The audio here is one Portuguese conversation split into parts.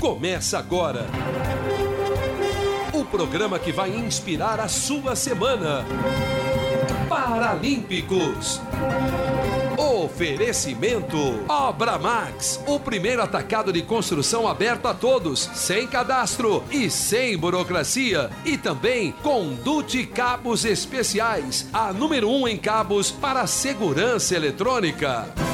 Começa agora. O programa que vai inspirar a sua semana. Paralímpicos. Oferecimento Obra Max, o primeiro atacado de construção aberto a todos, sem cadastro e sem burocracia. E também Condute Cabos Especiais, a número um em cabos para segurança eletrônica.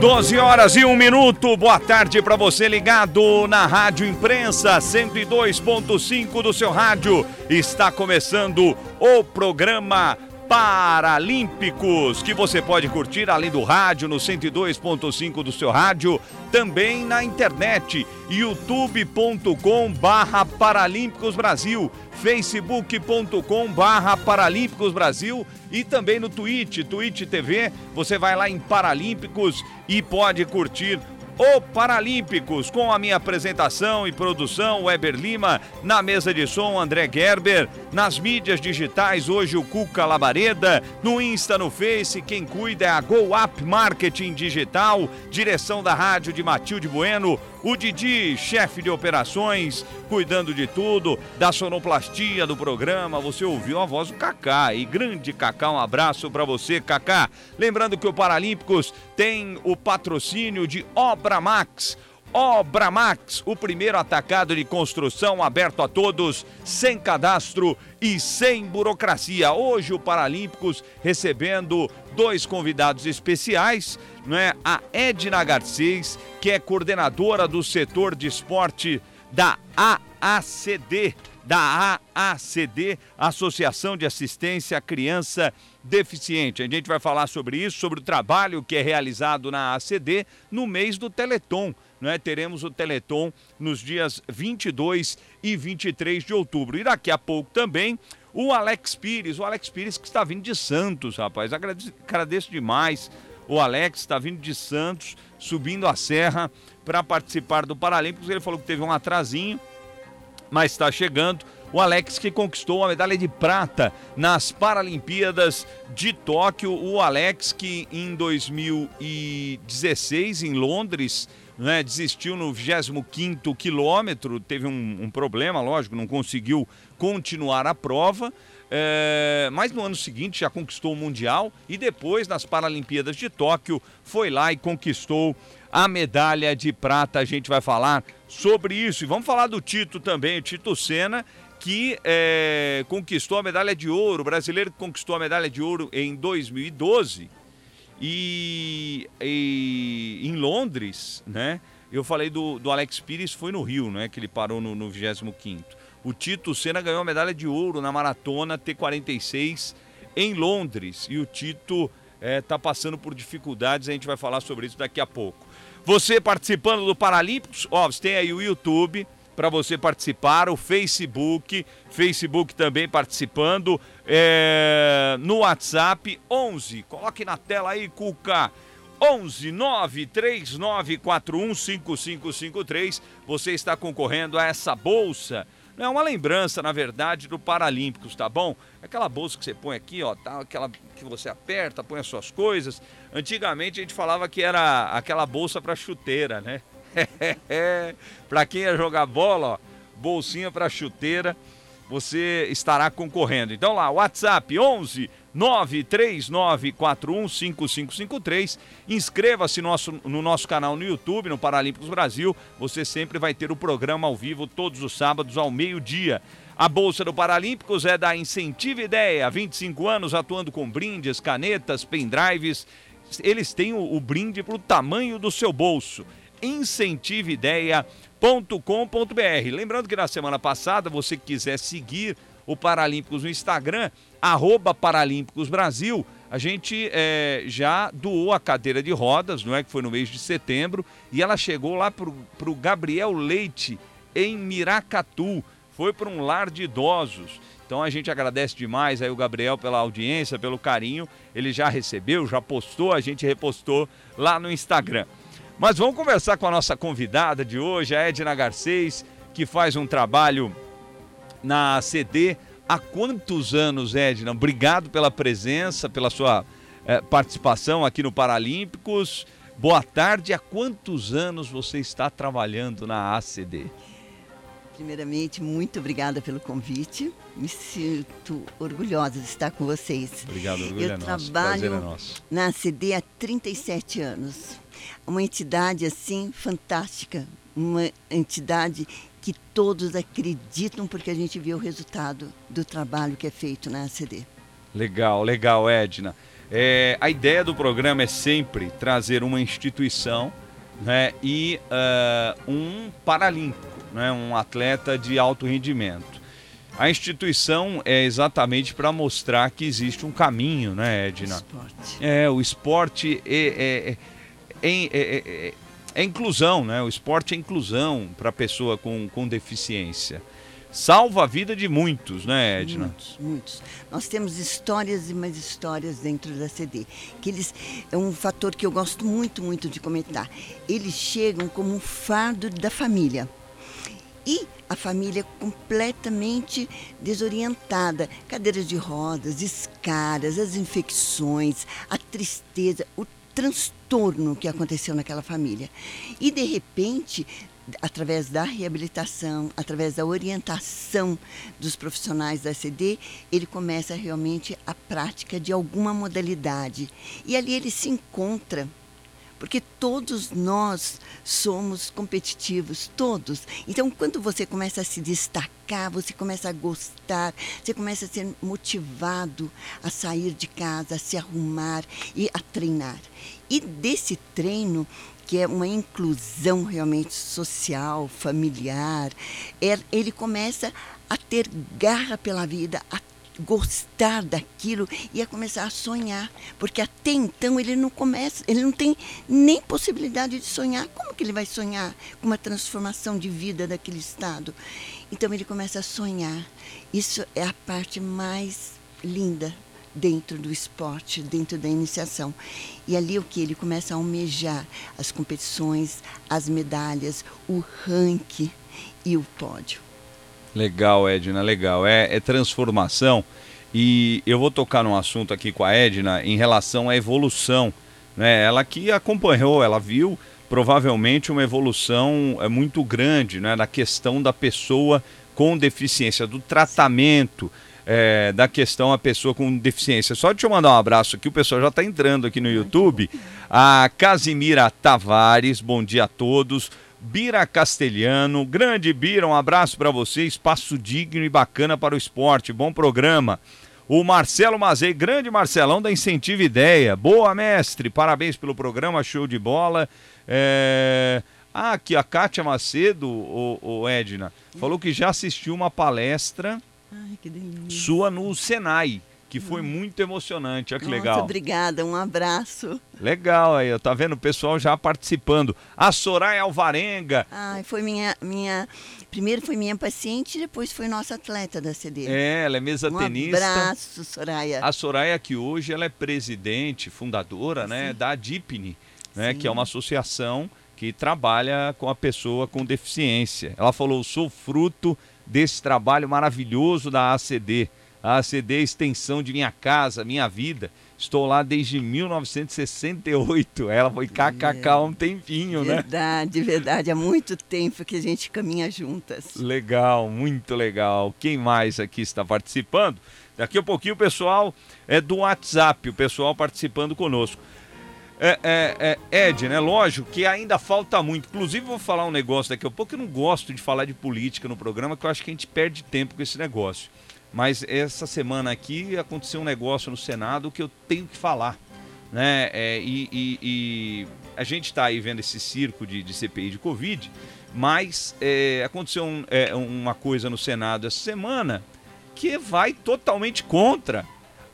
12 horas e um minuto. Boa tarde para você ligado na Rádio Imprensa 102.5 do seu rádio. Está começando o programa Paralímpicos, que você pode curtir além do rádio no 102.5 do seu rádio, também na internet youtube.com barra Paralímpicos Brasil facebook.com barra Paralímpicos Brasil e também no Twitch, Twitch TV, você vai lá em Paralímpicos e pode curtir o Paralímpicos, com a minha apresentação e produção, Weber Lima, na mesa de som, André Gerber, nas mídias digitais, hoje o Cuca Labareda, no Insta, no Face, quem cuida é a Go Up Marketing Digital, direção da rádio de Matilde Bueno, o Didi, chefe de operações, cuidando de tudo, da sonoplastia do programa. Você ouviu a voz do Kaká. E grande Kaká, um abraço para você, Kaká. Lembrando que o Paralímpicos tem o patrocínio de Obra Max. Obra Max, o primeiro atacado de construção aberto a todos, sem cadastro e sem burocracia. Hoje o Paralímpicos recebendo dois convidados especiais, não é? A Edna Garcês, que é coordenadora do setor de esporte da AACD, da AACD, Associação de Assistência à Criança Deficiente. A gente vai falar sobre isso, sobre o trabalho que é realizado na AACD no mês do Teleton. Não é? Teremos o Teleton nos dias 22 e 23 de outubro. E daqui a pouco também o Alex Pires, o Alex Pires que está vindo de Santos, rapaz. Agradeço, agradeço demais. O Alex está vindo de Santos, subindo a serra para participar do Paralímpicos. Ele falou que teve um atrasinho, mas está chegando. O Alex que conquistou a medalha de prata nas Paralimpíadas de Tóquio. O Alex que em 2016 em Londres né, desistiu no 25 quilômetro, teve um, um, problema, lógico, não conseguiu continuar a prova. É, mas no ano seguinte já conquistou o Mundial e depois, nas Paralimpíadas de Tóquio, foi lá e conquistou a medalha de prata. A gente vai falar sobre isso. E vamos falar do Tito também, o Tito Senna, que é, conquistou a medalha de ouro, o brasileiro que conquistou a medalha de ouro em 2012 e, e, em Londres, né? Eu falei do, do Alex Pires, foi no Rio, né? Que ele parou no, no 25 O Tito Senna ganhou a medalha de ouro na maratona T46 em Londres. E o Tito está é, passando por dificuldades, a gente vai falar sobre isso daqui a pouco. Você participando do Paralímpicos, ó, você tem aí o YouTube para você participar, o Facebook, Facebook também participando, é, no WhatsApp 11, coloque na tela aí, Cuca. 11 93941 5553. Você está concorrendo a essa bolsa. Não é uma lembrança, na verdade, do Paralímpicos, tá bom? Aquela bolsa que você põe aqui, ó, tá? Aquela que você aperta, põe as suas coisas. Antigamente a gente falava que era aquela bolsa para chuteira, né? para quem ia jogar bola, ó, bolsinha para chuteira, você estará concorrendo. Então lá, WhatsApp 11 939415553. Inscreva-se nosso, no nosso canal no YouTube, no Paralímpicos Brasil. Você sempre vai ter o programa ao vivo todos os sábados ao meio-dia. A Bolsa do Paralímpicos é da Incentiva Ideia, 25 anos atuando com brindes, canetas, pendrives. Eles têm o, o brinde para o tamanho do seu bolso incentiveideiacombr Lembrando que na semana passada, você quiser seguir o Paralímpicos no Instagram, arroba Paralímpicos Brasil, a gente é, já doou a cadeira de rodas, não é? Que foi no mês de setembro, e ela chegou lá para o Gabriel Leite, em Miracatu. Foi para um lar de idosos. Então a gente agradece demais aí o Gabriel pela audiência, pelo carinho. Ele já recebeu, já postou, a gente repostou lá no Instagram. Mas vamos conversar com a nossa convidada de hoje, a Edna Garcês, que faz um trabalho na CD há quantos anos, Edna? Obrigado pela presença, pela sua é, participação aqui no Paralímpicos. Boa tarde. Há quantos anos você está trabalhando na ACD? Primeiramente, muito obrigada pelo convite. Me sinto orgulhosa de estar com vocês. Obrigado, orgulho Eu é trabalho é na ACD há 37 anos. Uma entidade assim fantástica, uma entidade que todos acreditam porque a gente vê o resultado do trabalho que é feito na ACD. Legal, legal, Edna. É, a ideia do programa é sempre trazer uma instituição né, e uh, um paralímpico, né, um atleta de alto rendimento. A instituição é exatamente para mostrar que existe um caminho, né, Edna? O esporte. É, o esporte é, é, é, é, é inclusão, né? O esporte é inclusão para a pessoa com, com deficiência. Salva a vida de muitos, né, Edna? Muitos, muitos. Nós temos histórias e mais histórias dentro da CD. Que eles é um fator que eu gosto muito, muito de comentar. Eles chegam como um fardo da família. E a família completamente desorientada, cadeiras de rodas, escaras, as infecções, a tristeza, o transtorno que aconteceu naquela família. E de repente, através da reabilitação, através da orientação dos profissionais da CD, ele começa realmente a prática de alguma modalidade. E ali ele se encontra porque todos nós somos competitivos, todos. Então, quando você começa a se destacar, você começa a gostar, você começa a ser motivado a sair de casa, a se arrumar e a treinar. E desse treino, que é uma inclusão realmente social, familiar, é, ele começa a ter garra pela vida, a gostar daquilo e a começar a sonhar, porque até então ele não começa, ele não tem nem possibilidade de sonhar. Como que ele vai sonhar com uma transformação de vida daquele estado? Então ele começa a sonhar. Isso é a parte mais linda dentro do esporte, dentro da iniciação. E ali o que ele começa a almejar as competições, as medalhas, o ranking e o pódio. Legal, Edna, legal. É, é, transformação. E eu vou tocar num assunto aqui com a Edna em relação à evolução. Né? Ela que acompanhou, ela viu provavelmente uma evolução é, muito grande né? na questão da pessoa com deficiência, do tratamento. É, da questão a pessoa com deficiência. Só deixa eu mandar um abraço aqui, o pessoal já está entrando aqui no YouTube. A Casimira Tavares, bom dia a todos. Bira Castelhano. Grande Bira, um abraço para você. Espaço digno e bacana para o esporte. Bom programa. O Marcelo Mazei, grande Marcelão da Incentiva Ideia. Boa, mestre. Parabéns pelo programa, show de bola. É... Ah, aqui a Kátia Macedo, o, o Edna, falou que já assistiu uma palestra Ai, sua no Senai que foi muito emocionante. Olha que Nossa, legal. obrigada, um abraço. Legal aí, tá vendo o pessoal já participando. A Soraya Alvarenga. Ai, foi minha, minha. Primeiro foi minha paciente, depois foi nossa atleta da CD. É, ela é mesa um tenista. abraço, Soraya. A Soraya que hoje ela é presidente, fundadora, né, da DIPNE, né, Sim. que é uma associação que trabalha com a pessoa com deficiência. Ela falou: "Sou fruto desse trabalho maravilhoso da ACD. A ACD é a extensão de minha casa, minha vida. Estou lá desde 1968. Ela foi kkk há um tempinho, né? Verdade, verdade. Há muito tempo que a gente caminha juntas. Legal, muito legal. Quem mais aqui está participando? Daqui a pouquinho o pessoal é do WhatsApp, o pessoal participando conosco. É, é, é, Ed, né? Lógico que ainda falta muito. Inclusive, vou falar um negócio daqui a pouco. Eu não gosto de falar de política no programa, que eu acho que a gente perde tempo com esse negócio. Mas essa semana aqui aconteceu um negócio no Senado que eu tenho que falar. Né? É, e, e, e, a gente está aí vendo esse circo de, de CPI de Covid, mas é, aconteceu um, é, uma coisa no Senado essa semana que vai totalmente contra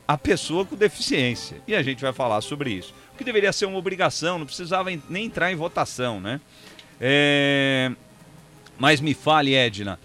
a pessoa com deficiência. E a gente vai falar sobre isso. O que deveria ser uma obrigação, não precisava nem entrar em votação, né? É... Mas me fale, Edna,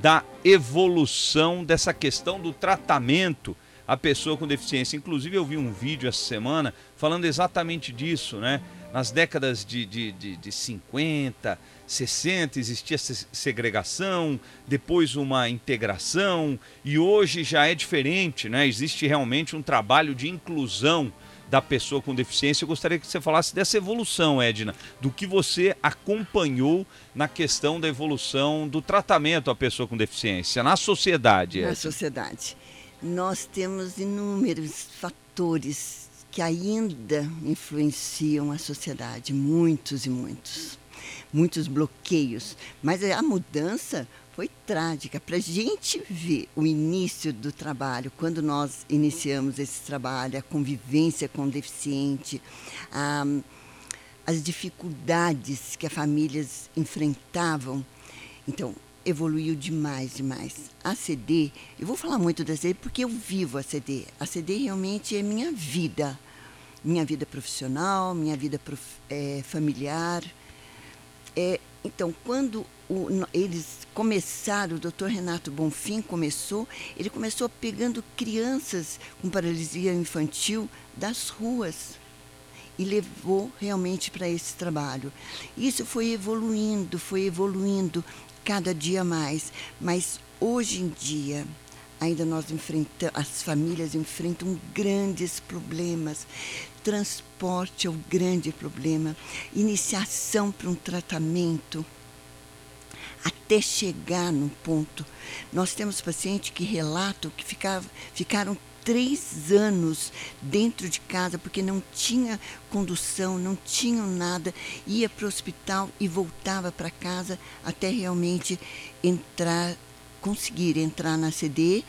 da evolução dessa questão do tratamento à pessoa com deficiência. Inclusive, eu vi um vídeo essa semana falando exatamente disso, né? nas décadas de, de, de, de 50, 60 existia segregação, depois uma integração e hoje já é diferente, né? Existe realmente um trabalho de inclusão da pessoa com deficiência. Eu gostaria que você falasse dessa evolução, Edna, do que você acompanhou na questão da evolução do tratamento à pessoa com deficiência na sociedade. Na Edna. sociedade. Nós temos inúmeros fatores que ainda influenciam a sociedade, muitos e muitos muitos bloqueios, mas a mudança foi trágica. Para a gente ver o início do trabalho, quando nós iniciamos esse trabalho, a convivência com o deficiente, a, as dificuldades que as famílias enfrentavam. Então, evoluiu demais, demais. A CD, eu vou falar muito da CD porque eu vivo a CD. A CD realmente é minha vida. Minha vida profissional, minha vida prof, é, familiar. É, então, quando o, eles começaram, o doutor Renato Bonfim começou, ele começou pegando crianças com paralisia infantil das ruas e levou realmente para esse trabalho. Isso foi evoluindo, foi evoluindo cada dia mais, mas hoje em dia ainda nós enfrentamos, as famílias enfrentam grandes problemas transporte é o grande problema, iniciação para um tratamento, até chegar num ponto. Nós temos pacientes que relatam que ficava, ficaram três anos dentro de casa porque não tinha condução, não tinham nada, ia para o hospital e voltava para casa até realmente entrar, conseguir entrar na CD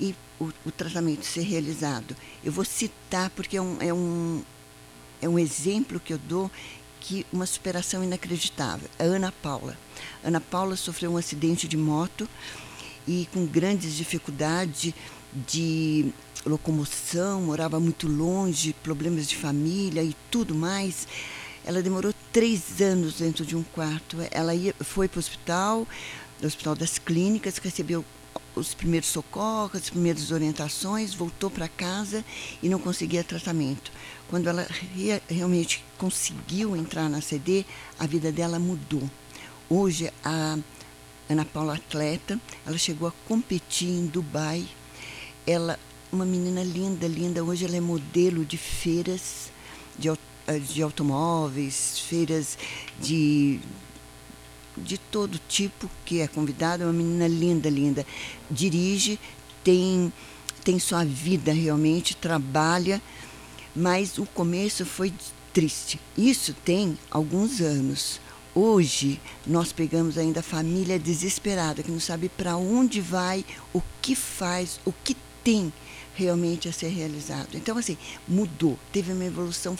e o, o, tratamento ser realizado. Eu vou citar porque é um, é, um, é um exemplo que eu dou que uma superação inacreditável. A Ana Paula. Ana Paula sofreu um acidente de moto e com grandes dificuldades de locomoção, morava muito longe, problemas de família e tudo mais. Ela demorou três anos dentro de um quarto. Ela ia, foi para o hospital, no Hospital das Clínicas, recebeu os primeiros socorros, as primeiras orientações, voltou para casa e não conseguia tratamento. Quando ela realmente conseguiu entrar na CD, a vida dela mudou. Hoje, a Ana Paula atleta, ela chegou a competir em Dubai. Ela, uma menina linda, linda. Hoje ela é modelo de feiras de, de automóveis, feiras de de todo tipo que é convidada, é uma menina linda, linda. Dirige, tem, tem sua vida realmente, trabalha, mas o começo foi triste. Isso tem alguns anos. Hoje nós pegamos ainda a família desesperada, que não sabe para onde vai, o que faz, o que tem realmente a ser realizado. Então, assim, mudou, teve uma evolução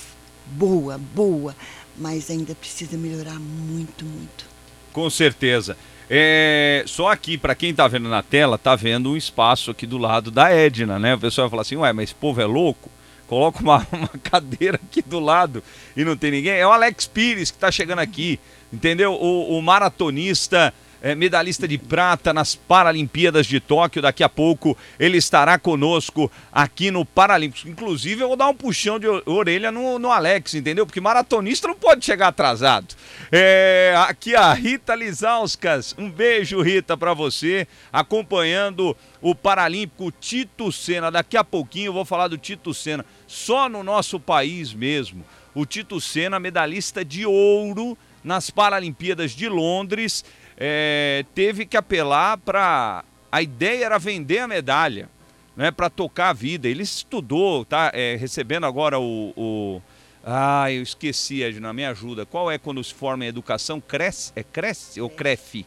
boa, boa, mas ainda precisa melhorar muito, muito. Com certeza. É, só aqui, para quem está vendo na tela, tá vendo um espaço aqui do lado da Edna, né? O pessoal vai falar assim, ué, mas esse povo é louco? Coloca uma, uma cadeira aqui do lado e não tem ninguém. É o Alex Pires que está chegando aqui, entendeu? O, o maratonista é, medalhista de prata nas Paralimpíadas de Tóquio. Daqui a pouco ele estará conosco aqui no Paralímpicos. Inclusive, eu vou dar um puxão de orelha no, no Alex, entendeu? Porque maratonista não pode chegar atrasado. É, aqui a Rita Lizauskas. Um beijo, Rita, para você, acompanhando o Paralímpico Tito Senna. Daqui a pouquinho eu vou falar do Tito Senna, só no nosso país mesmo. O Tito Senna, medalhista de ouro nas Paralimpíadas de Londres é, teve que apelar para. A ideia era vender a medalha, né, para tocar a vida. Ele estudou, tá é, recebendo agora o, o. Ah, eu esqueci, Edna, me ajuda. Qual é quando se forma em educação? Cresce? É Cresce ou CREF?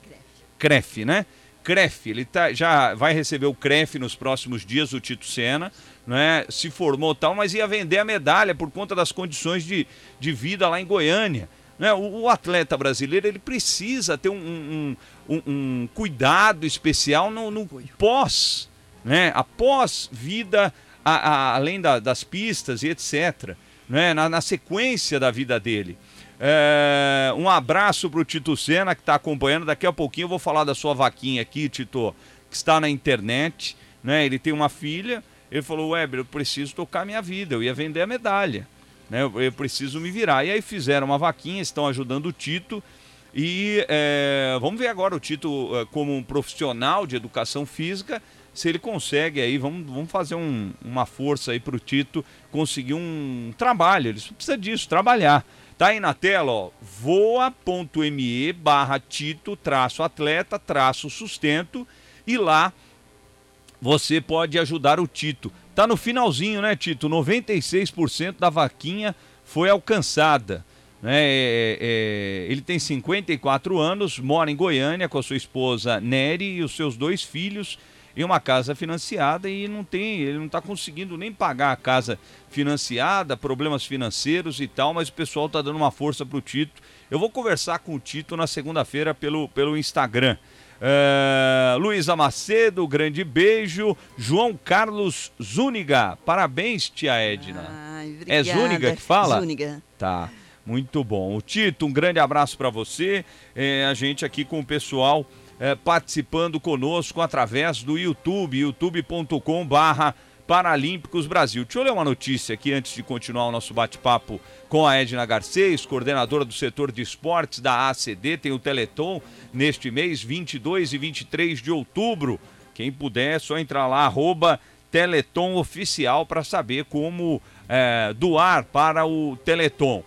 CREF, né? CREF, ele tá, já vai receber o CREF nos próximos dias, o Tito Senna, né? se formou tal, mas ia vender a medalha por conta das condições de, de vida lá em Goiânia. Né? O, o, atleta brasileiro ele precisa ter um, um, um, um cuidado especial no, no pós, né? após vida, a, a, além da, das pistas e etc. Né? Na, na sequência da vida dele. É, um abraço para o Tito Sena que está acompanhando. Daqui a pouquinho eu vou falar da sua vaquinha aqui, Tito, que está na internet. Né? Ele tem uma filha. Ele falou: Weber, eu preciso tocar minha vida. Eu ia vender a medalha. Né? Eu, preciso me virar. E aí fizeram uma vaquinha, estão ajudando o Tito. E é, vamos ver agora o Tito é, como um profissional de educação física, se ele consegue aí, vamos, vamos fazer um, uma força aí para o Tito conseguir um trabalho. Ele precisa disso, trabalhar. Tá aí na tela, ó, voa.me barra Tito traço atleta traço sustento e lá você pode ajudar o Tito. Tá no finalzinho, né, Tito? 96% da vaquinha foi alcançada. Né? É, é, ele tem 54 anos, mora em Goiânia com a sua esposa Nery e os seus dois filhos em uma casa financiada e não tem, ele não está conseguindo nem pagar a casa financiada, problemas financeiros e tal, mas o pessoal está dando uma força para o Tito. Eu vou conversar com o Tito na segunda-feira pelo, pelo Instagram. Uh, Luísa Macedo, grande beijo. João Carlos Zúñiga, parabéns, tia Edna. Ai, é Zúñiga que fala? Zúñiga. Tá, muito bom. O Tito, um grande abraço para você. É, a gente aqui com o pessoal é, participando conosco através do YouTube, youtube.com barra Paralímpicos Brasil. Deixa eu ler uma notícia aqui antes de continuar o nosso bate-papo com a Edna Garcês, coordenadora do setor de esportes da ACD. Tem o Teleton neste mês, 22 e 23 de outubro. Quem puder, é só entrar lá, arroba Teleton Oficial, para saber como é, doar para o Teleton.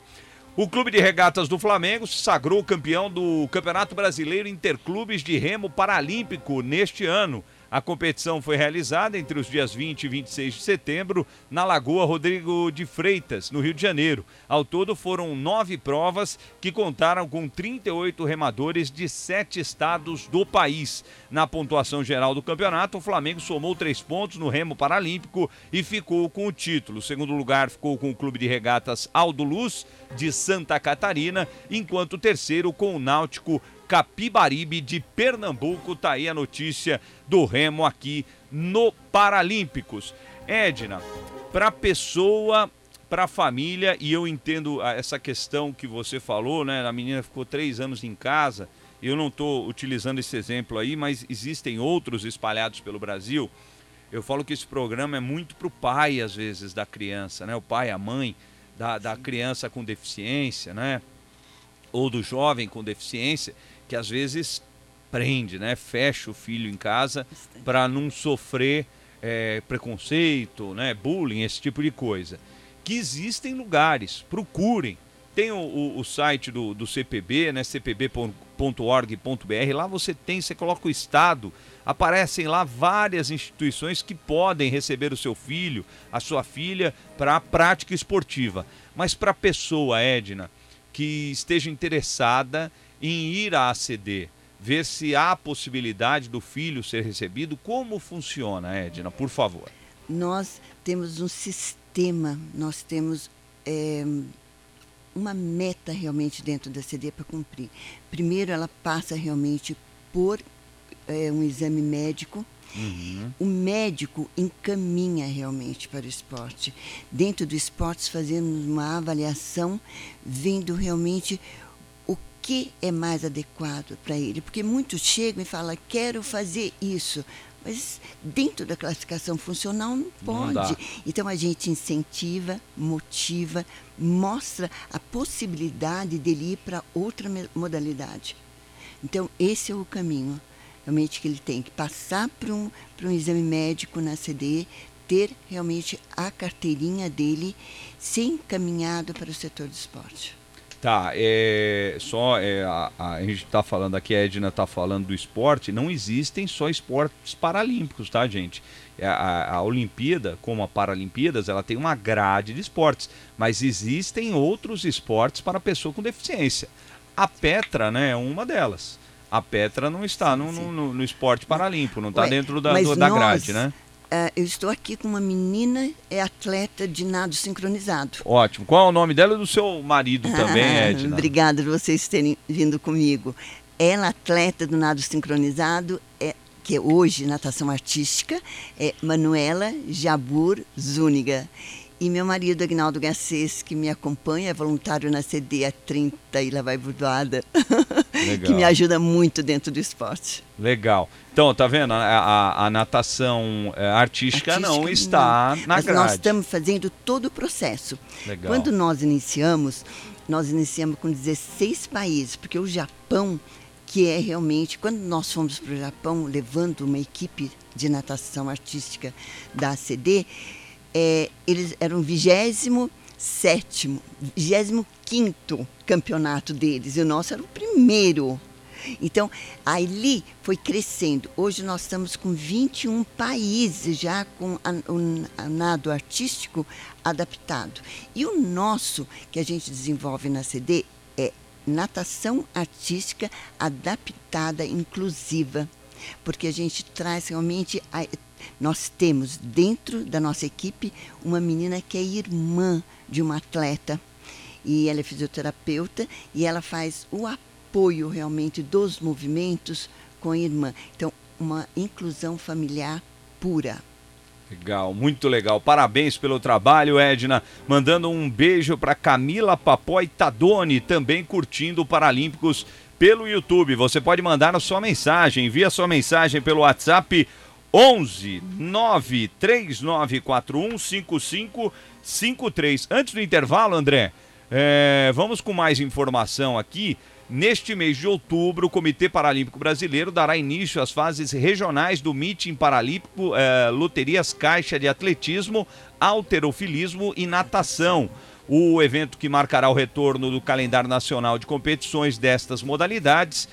O Clube de Regatas do Flamengo se sagrou campeão do Campeonato Brasileiro Interclubes de Remo Paralímpico neste ano. A competição foi realizada entre os dias 20 e 26 de setembro na Lagoa Rodrigo de Freitas, no Rio de Janeiro. Ao todo foram nove provas que contaram com 38 remadores de sete estados do país. Na pontuação geral do campeonato, o Flamengo somou três pontos no remo paralímpico e ficou com o título. O segundo lugar ficou com o Clube de Regatas Aldo Luz, de Santa Catarina, enquanto o terceiro com o Náutico Capibaribe de Pernambuco. Tá aí a notícia do remo aqui no Paralímpicos. Edna, para pessoa, para família, e eu entendo essa questão que você falou, né? A menina ficou três anos em casa. Eu não estou utilizando esse exemplo aí, mas existem outros espalhados pelo Brasil. Eu falo que esse programa é muito para o pai, às vezes, da criança, né? O pai, a mãe da, da criança com deficiência, né? Ou do jovem com deficiência que às vezes prende, né? Fecha o filho em casa para não sofrer é, preconceito, né? Bullying, esse tipo de coisa. Que existem lugares, procurem. Tem o, o, o site do, do CPB, né? cpb.org.br. Lá você tem, você coloca o estado, aparecem lá várias instituições que podem receber o seu filho, a sua filha, para a prática esportiva. Mas para a pessoa, Edna, que esteja interessada em ir à ACD, ver se há possibilidade do filho ser recebido. Como funciona, Edna, por favor? Nós temos um sistema, nós temos é, uma meta realmente dentro da ACD para cumprir. Primeiro, ela passa realmente por é, um exame médico. Uhum. O médico encaminha realmente para o esporte. Dentro do esporte, fazemos uma avaliação, vendo realmente que é mais adequado para ele. Porque muitos chegam e falam, quero fazer isso. Mas dentro da classificação funcional não pode. Não então a gente incentiva, motiva, mostra a possibilidade dele ir para outra modalidade. Então esse é o caminho realmente que ele tem que passar para um, um exame médico na CD, ter realmente a carteirinha dele ser encaminhado para o setor do esporte. Tá, é, só é, a, a, gente está falando aqui, a Edna está falando do esporte, não existem só esportes paralímpicos, tá, gente? É, a, a, Olimpíada, como a Paralimpíadas, ela tem uma grade de esportes, mas existem outros esportes para pessoa com deficiência. A Petra, né, é uma delas. A Petra não está no, no, no esporte paralímpico, não está dentro da, do, da grade, né? Uh, eu estou aqui com uma menina, é atleta de nado sincronizado. Ótimo. Qual é o nome dela e do seu marido também, ah, Edna? Obrigada por vocês terem vindo comigo. Ela, atleta do nado sincronizado, é, que é hoje natação artística, é Manuela Jabur Zúñiga. E meu marido, Agnaldo Garcês, que me acompanha, é voluntário na CD há 30 e lá vai burdoada, que me ajuda muito dentro do esporte. Legal. Então, tá vendo? A, a, a natação é, artística, artística, não está não. na Mas grade. nós estamos fazendo todo o processo. Legal. Quando nós iniciamos, nós iniciamos com 16 países, porque o Japão, que é realmente, quando nós fomos para o Japão, levando uma equipe de natação artística da ACD, é, eles eram o 27 25 campeonato deles, e o nosso era o primeiro. Então, ali foi crescendo. Hoje nós estamos com 21 países já com o nado artístico adaptado. E o nosso, que a gente desenvolve na CD, é natação artística adaptada, inclusiva. Porque a gente traz realmente nós temos dentro da nossa equipe uma menina que é irmã de uma atleta e ela é fisioterapeuta e ela faz o apoio realmente dos movimentos com a irmã. Então, uma inclusão familiar pura. Legal, muito legal. Parabéns pelo trabalho, Edna. Mandando um beijo para Camila Papoy Tadoni, também curtindo o Paralímpicos pelo YouTube. Você pode mandar a sua mensagem, envia a sua mensagem pelo WhatsApp 11 93941 5553. Antes do intervalo, André, é, vamos com mais informação aqui. Neste mês de outubro, o Comitê Paralímpico Brasileiro dará início às fases regionais do Meeting Paralímpico é, Loterias Caixa de Atletismo, Alterofilismo e Natação. O evento que marcará o retorno do calendário nacional de competições destas modalidades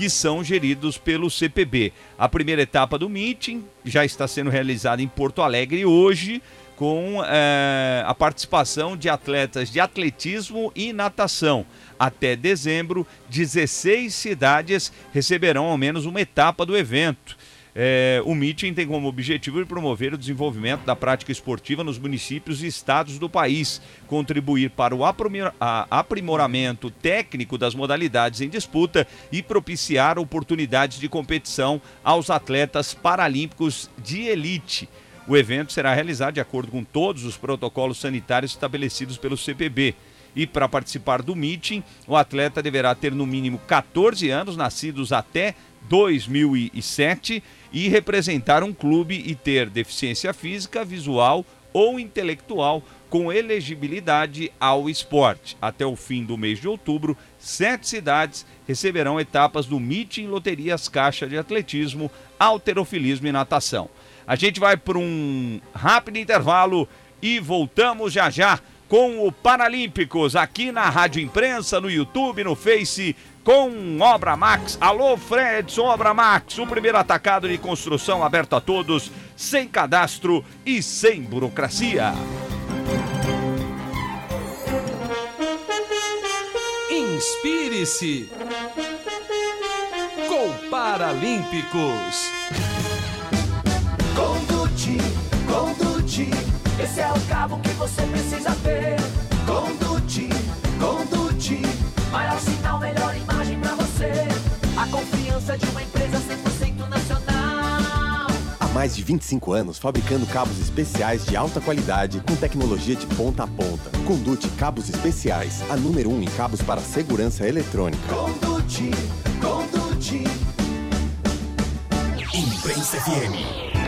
que são geridos pelo CPB. A primeira etapa do meeting já está sendo realizada em Porto Alegre hoje, com é, a participação de atletas de atletismo e natação. Até dezembro, 16 cidades receberão ao menos uma etapa do evento. É, o meeting tem como objetivo promover o desenvolvimento da prática esportiva nos municípios e estados do país, contribuir para o aprimoramento técnico das modalidades em disputa e propiciar oportunidades de competição aos atletas paralímpicos de elite. O evento será realizado de acordo com todos os protocolos sanitários estabelecidos pelo CPB. E para participar do meeting, o atleta deverá ter no mínimo 14 anos, nascidos até 2007 e representar um clube e ter deficiência física, visual ou intelectual com elegibilidade ao esporte. Até o fim do mês de outubro, sete cidades receberão etapas do Meeting Loterias Caixa de Atletismo, Alterofilismo e Natação. A gente vai para um rápido intervalo e voltamos já já com o Paralímpicos aqui na Rádio Imprensa, no YouTube, no Face com Obra Max. Alô, Fredson Obra Max, o primeiro atacado de construção aberto a todos, sem cadastro e sem burocracia. Inspire-se com Paralímpicos. Condute, Condute, esse é o cabo que você precisa ter. Condute, Condute, confiança de uma empresa 100% nacional. Há mais de 25 anos fabricando cabos especiais de alta qualidade com tecnologia de ponta a ponta. Condute Cabos Especiais, a número 1 um em cabos para segurança eletrônica. Condute, Condute. Imprensa FM.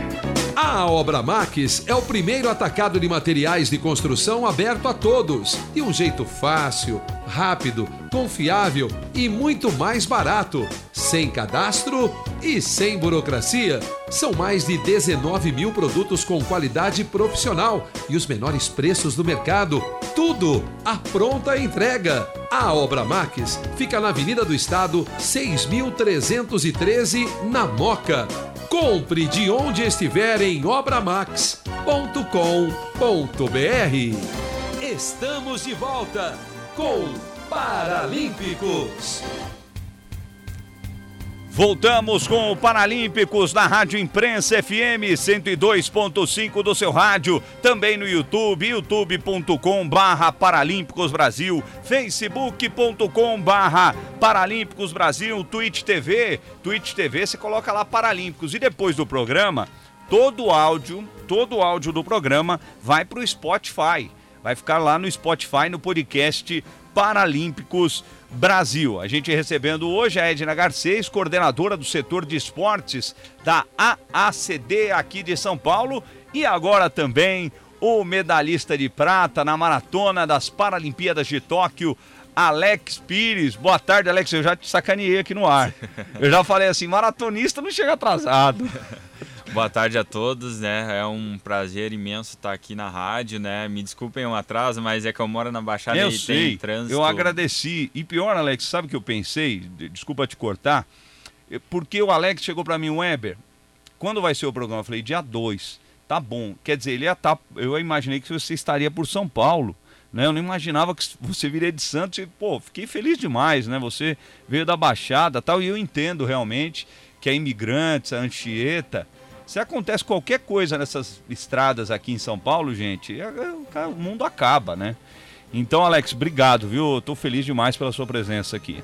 A Obra Max é o primeiro atacado de materiais de construção aberto a todos, de um jeito fácil, rápido, confiável e muito mais barato, sem cadastro e sem burocracia. São mais de 19 mil produtos com qualidade profissional e os menores preços do mercado. Tudo à pronta entrega. A Obra Max fica na Avenida do Estado, 6.313, na Moca. Compre de onde estiver em obramax.com.br. Estamos de volta com Paralímpicos. Voltamos com o Paralímpicos na Rádio Imprensa FM 102.5 do seu rádio, também no YouTube, youtube.com barra Paralímpicos Brasil, facebook.com barra Paralímpicos Brasil, Twitch TV, Twitch TV você coloca lá Paralímpicos e depois do programa todo o áudio, todo o áudio do programa vai para o Spotify. Vai ficar lá no Spotify, no podcast Paralímpicos Brasil. A gente recebendo hoje a Edna Garcês, coordenadora do setor de esportes da AACD aqui de São Paulo. E agora também o medalhista de prata na maratona das Paralimpíadas de Tóquio, Alex Pires. Boa tarde, Alex. Eu já te sacaneei aqui no ar. Eu já falei assim: maratonista não chega atrasado. Boa tarde a todos, né? É um prazer imenso estar aqui na rádio, né? Me desculpem o atraso, mas é que eu moro na Baixada eu e sei. tem trânsito. Eu agradeci. E pior, Alex, sabe o que eu pensei? Desculpa te cortar. Porque o Alex chegou para mim, Weber, quando vai ser o programa? Eu falei, dia 2. Tá bom. Quer dizer, ele ia estar. Tá, eu imaginei que você estaria por São Paulo. Né? Eu não imaginava que você viria de Santos e, pô, fiquei feliz demais, né? Você veio da Baixada tal, e eu entendo realmente que a imigrantes, a Anchieta, se acontece qualquer coisa nessas estradas aqui em São Paulo, gente, é, é, o mundo acaba, né? Então, Alex, obrigado, viu? Estou feliz demais pela sua presença aqui.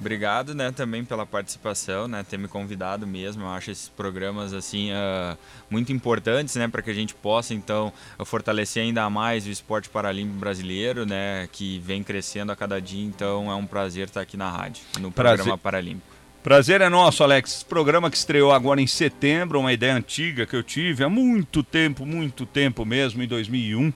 Obrigado, né, também pela participação, né, ter me convidado mesmo. Eu acho esses programas assim uh, muito importantes, né, para que a gente possa então fortalecer ainda mais o esporte paralímpico brasileiro, né, que vem crescendo a cada dia. Então é um prazer estar aqui na rádio, no prazer. programa Paralímpico. Prazer é nosso, Alex. Programa que estreou agora em setembro, uma ideia antiga que eu tive há muito tempo, muito tempo mesmo, em 2001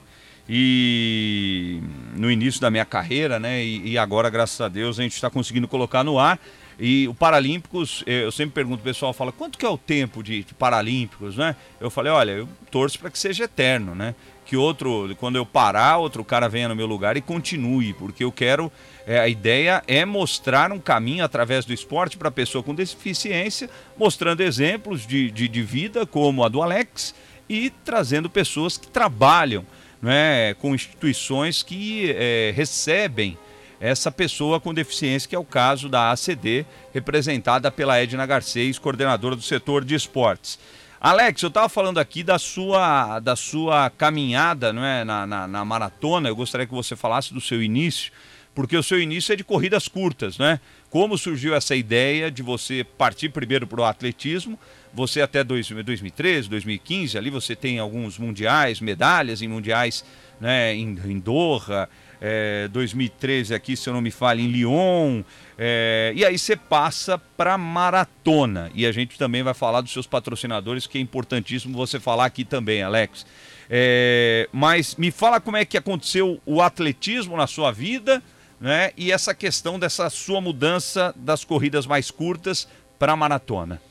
e no início da minha carreira, né? E, e agora, graças a Deus, a gente está conseguindo colocar no ar. E o Paralímpicos, eu sempre pergunto, o pessoal fala, quanto que é o tempo de, de Paralímpicos, né? Eu falei, olha, eu torço para que seja eterno, né? Que outro, quando eu parar, outro cara venha no meu lugar e continue, porque eu quero é, a ideia é mostrar um caminho através do esporte para a pessoa com deficiência, mostrando exemplos de, de, de, vida como a do Alex e trazendo pessoas que trabalham né, com instituições que é, recebem essa pessoa com deficiência, que é o caso da ACD, representada pela Edna Garcês, coordenadora do setor de esportes. Alex, eu estava falando aqui da sua, da sua caminhada não é, na, na, na maratona, eu gostaria que você falasse do seu início porque o seu início é de corridas curtas, né? Como surgiu essa ideia de você partir primeiro para o atletismo? Você até 2013, 2015, ali você tem alguns mundiais, medalhas em mundiais né, em, em Doha, é, 2013 aqui, se eu não me falo, em Lyon. É, e aí você passa para maratona. E a gente também vai falar dos seus patrocinadores, que é importantíssimo você falar aqui também, Alex. É, mas me fala como é que aconteceu o atletismo na sua vida né? E essa questão dessa sua mudança das corridas mais curtas para maratona.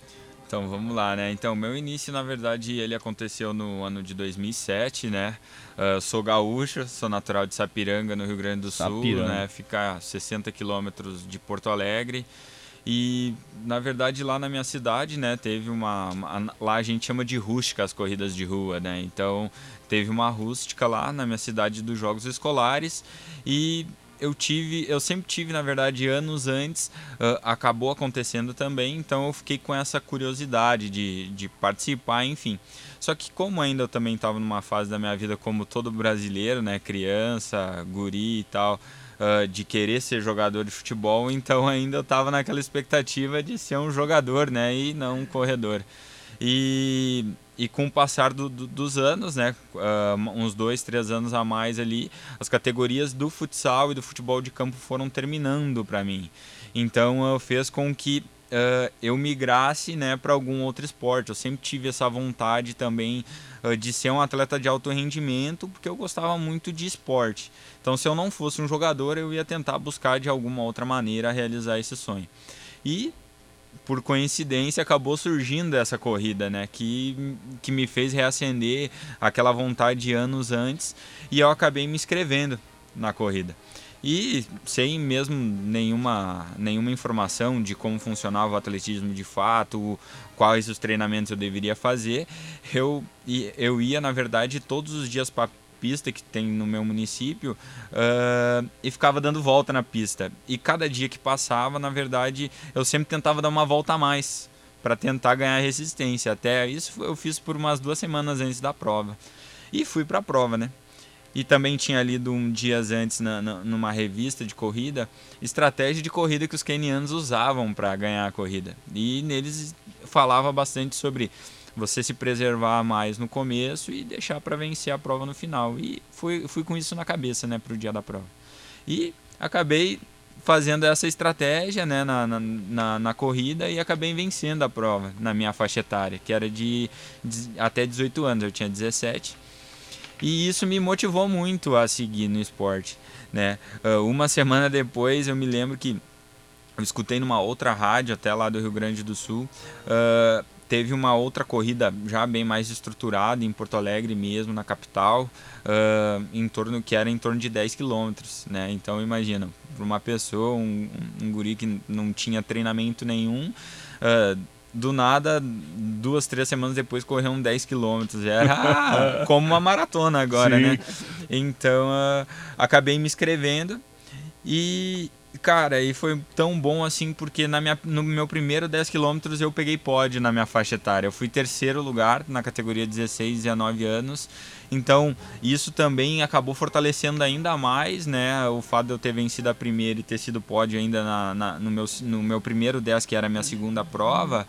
Então vamos lá, né? Então meu início na verdade ele aconteceu no ano de 2007, né? Uh, sou gaúcho, sou natural de Sapiranga no Rio Grande do Sul, Sapiranga. né? Fica a 60 quilômetros de Porto Alegre. E na verdade lá na minha cidade, né, teve uma, uma, lá a gente chama de rústica as corridas de rua, né? Então teve uma rústica lá na minha cidade dos jogos escolares e eu tive, eu sempre tive, na verdade, anos antes, uh, acabou acontecendo também, então eu fiquei com essa curiosidade de, de participar, enfim. Só que como ainda eu também estava numa fase da minha vida como todo brasileiro, né, criança, guri e tal, uh, de querer ser jogador de futebol, então ainda eu estava naquela expectativa de ser um jogador, né, e não um corredor. E e com o passar do, do, dos anos, né, uh, uns dois, três anos a mais ali, as categorias do futsal e do futebol de campo foram terminando para mim. Então, uh, fez com que uh, eu migrasse né, para algum outro esporte. Eu sempre tive essa vontade também uh, de ser um atleta de alto rendimento, porque eu gostava muito de esporte. Então, se eu não fosse um jogador, eu ia tentar buscar de alguma outra maneira realizar esse sonho. E por coincidência acabou surgindo essa corrida, né? Que, que me fez reacender aquela vontade anos antes e eu acabei me inscrevendo na corrida. E sem mesmo nenhuma, nenhuma informação de como funcionava o atletismo de fato, quais os treinamentos eu deveria fazer, eu, eu ia, na verdade, todos os dias para pista que tem no meu município uh, e ficava dando volta na pista. E cada dia que passava, na verdade, eu sempre tentava dar uma volta a mais para tentar ganhar resistência. Até isso eu fiz por umas duas semanas antes da prova. E fui para a prova, né? E também tinha lido um dias antes na, na, numa revista de corrida estratégia de corrida que os kenianos usavam para ganhar a corrida. E neles falava bastante sobre você se preservar mais no começo e deixar para vencer a prova no final. E fui, fui com isso na cabeça, né, para o dia da prova. E acabei fazendo essa estratégia né, na, na, na, na, corrida e acabei vencendo a prova na minha faixa etária, que era de, de até 18 anos, eu tinha 17. E isso me motivou muito a seguir no esporte. Né? Uh, uma semana depois eu me lembro que eu escutei numa outra rádio, até lá do Rio Grande do Sul, uh, teve uma outra corrida já bem mais estruturada em Porto Alegre mesmo, na capital, uh, em torno que era em torno de 10 quilômetros, né? Então imagina, para uma pessoa, um, um, guri que não tinha treinamento nenhum, uh, do nada, duas, três semanas depois correu um 10 quilômetros. Era como uma maratona agora, Sim. né? Então uh, acabei me inscrevendo e Cara, e foi tão bom assim porque na minha, no meu primeiro 10 km eu peguei pódio na minha faixa etária. Eu fui terceiro lugar na categoria 16 19 anos. Então, isso também acabou fortalecendo ainda mais, né? O fato de eu ter vencido a primeira e ter sido pódio ainda na, na no, meu, no meu primeiro 10, que era a minha segunda prova.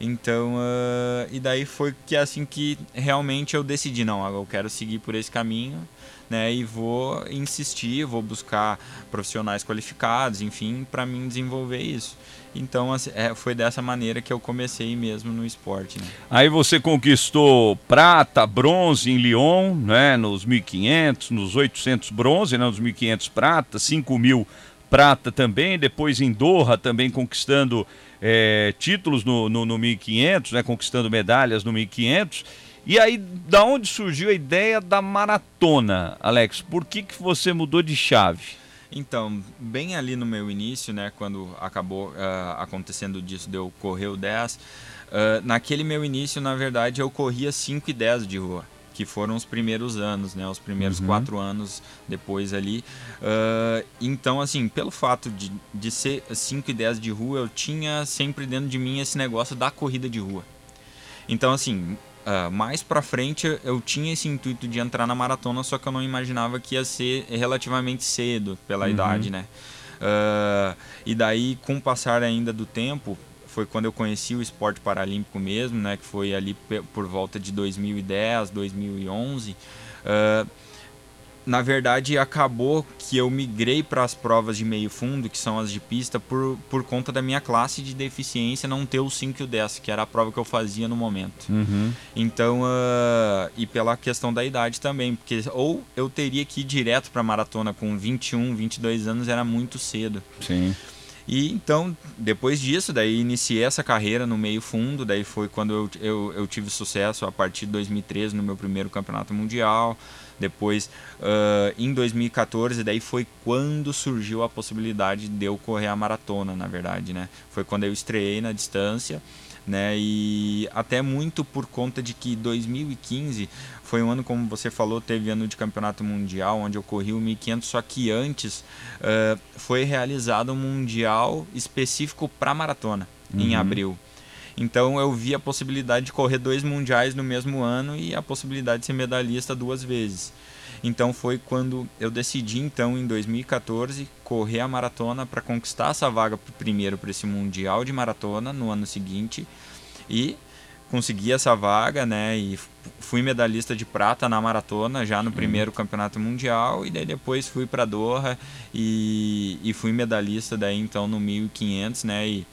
Então, uh, e daí foi que assim que realmente eu decidi, não, eu quero seguir por esse caminho né? E vou insistir, vou buscar profissionais qualificados, enfim, para mim desenvolver isso. Então assim, é, foi dessa maneira que eu comecei mesmo no esporte. Né? Aí você conquistou prata, bronze em Lyon, né? Nos 1500, nos 800 bronze, né? Nos 1500 prata, 5000 prata também. Depois em Doha também conquistando é, títulos no, no, no 1500, né? Conquistando medalhas no 1500. E aí, da onde surgiu a ideia da maratona, Alex? Por que, que você mudou de chave? Então, bem ali no meu início, né, quando acabou uh, acontecendo disso de eu correr o 10, uh, naquele meu início, na verdade, eu corria 5 e 10 de rua, que foram os primeiros anos, né, os primeiros uhum. quatro anos depois ali. Uh, então, assim, pelo fato de, de ser 5 e 10 de rua, eu tinha sempre dentro de mim esse negócio da corrida de rua. Então, assim, Uh, mais pra frente eu tinha esse intuito de entrar na maratona, só que eu não imaginava que ia ser relativamente cedo pela uhum. idade, né? Uh, e daí, com o passar ainda do tempo, foi quando eu conheci o esporte paralímpico mesmo, né? Que foi ali por volta de 2010, 2011. Uh, na verdade, acabou que eu migrei para as provas de meio fundo, que são as de pista, por, por conta da minha classe de deficiência não ter o 5 e o 10, que era a prova que eu fazia no momento. Uhum. Então, uh, e pela questão da idade também, porque ou eu teria que ir direto para maratona com 21, 22 anos, era muito cedo. Sim. E então, depois disso, daí iniciei essa carreira no meio fundo, daí foi quando eu, eu, eu tive sucesso a partir de 2013 no meu primeiro campeonato mundial. Depois, uh, em 2014, daí foi quando surgiu a possibilidade de eu correr a maratona, na verdade, né? Foi quando eu estreiei na distância, né? E até muito por conta de que 2015 foi um ano, como você falou, teve ano de campeonato mundial, onde eu corri o 1500, só que antes uh, foi realizado um mundial específico para maratona, uhum. em abril. Então eu vi a possibilidade de correr dois mundiais no mesmo ano e a possibilidade de ser medalhista duas vezes. Então foi quando eu decidi então em 2014 correr a maratona para conquistar essa vaga primeiro para esse mundial de maratona no ano seguinte e consegui essa vaga, né? E fui medalhista de prata na maratona já no primeiro campeonato mundial e daí depois fui para Doha e, e fui medalhista daí então no 1500, né? E,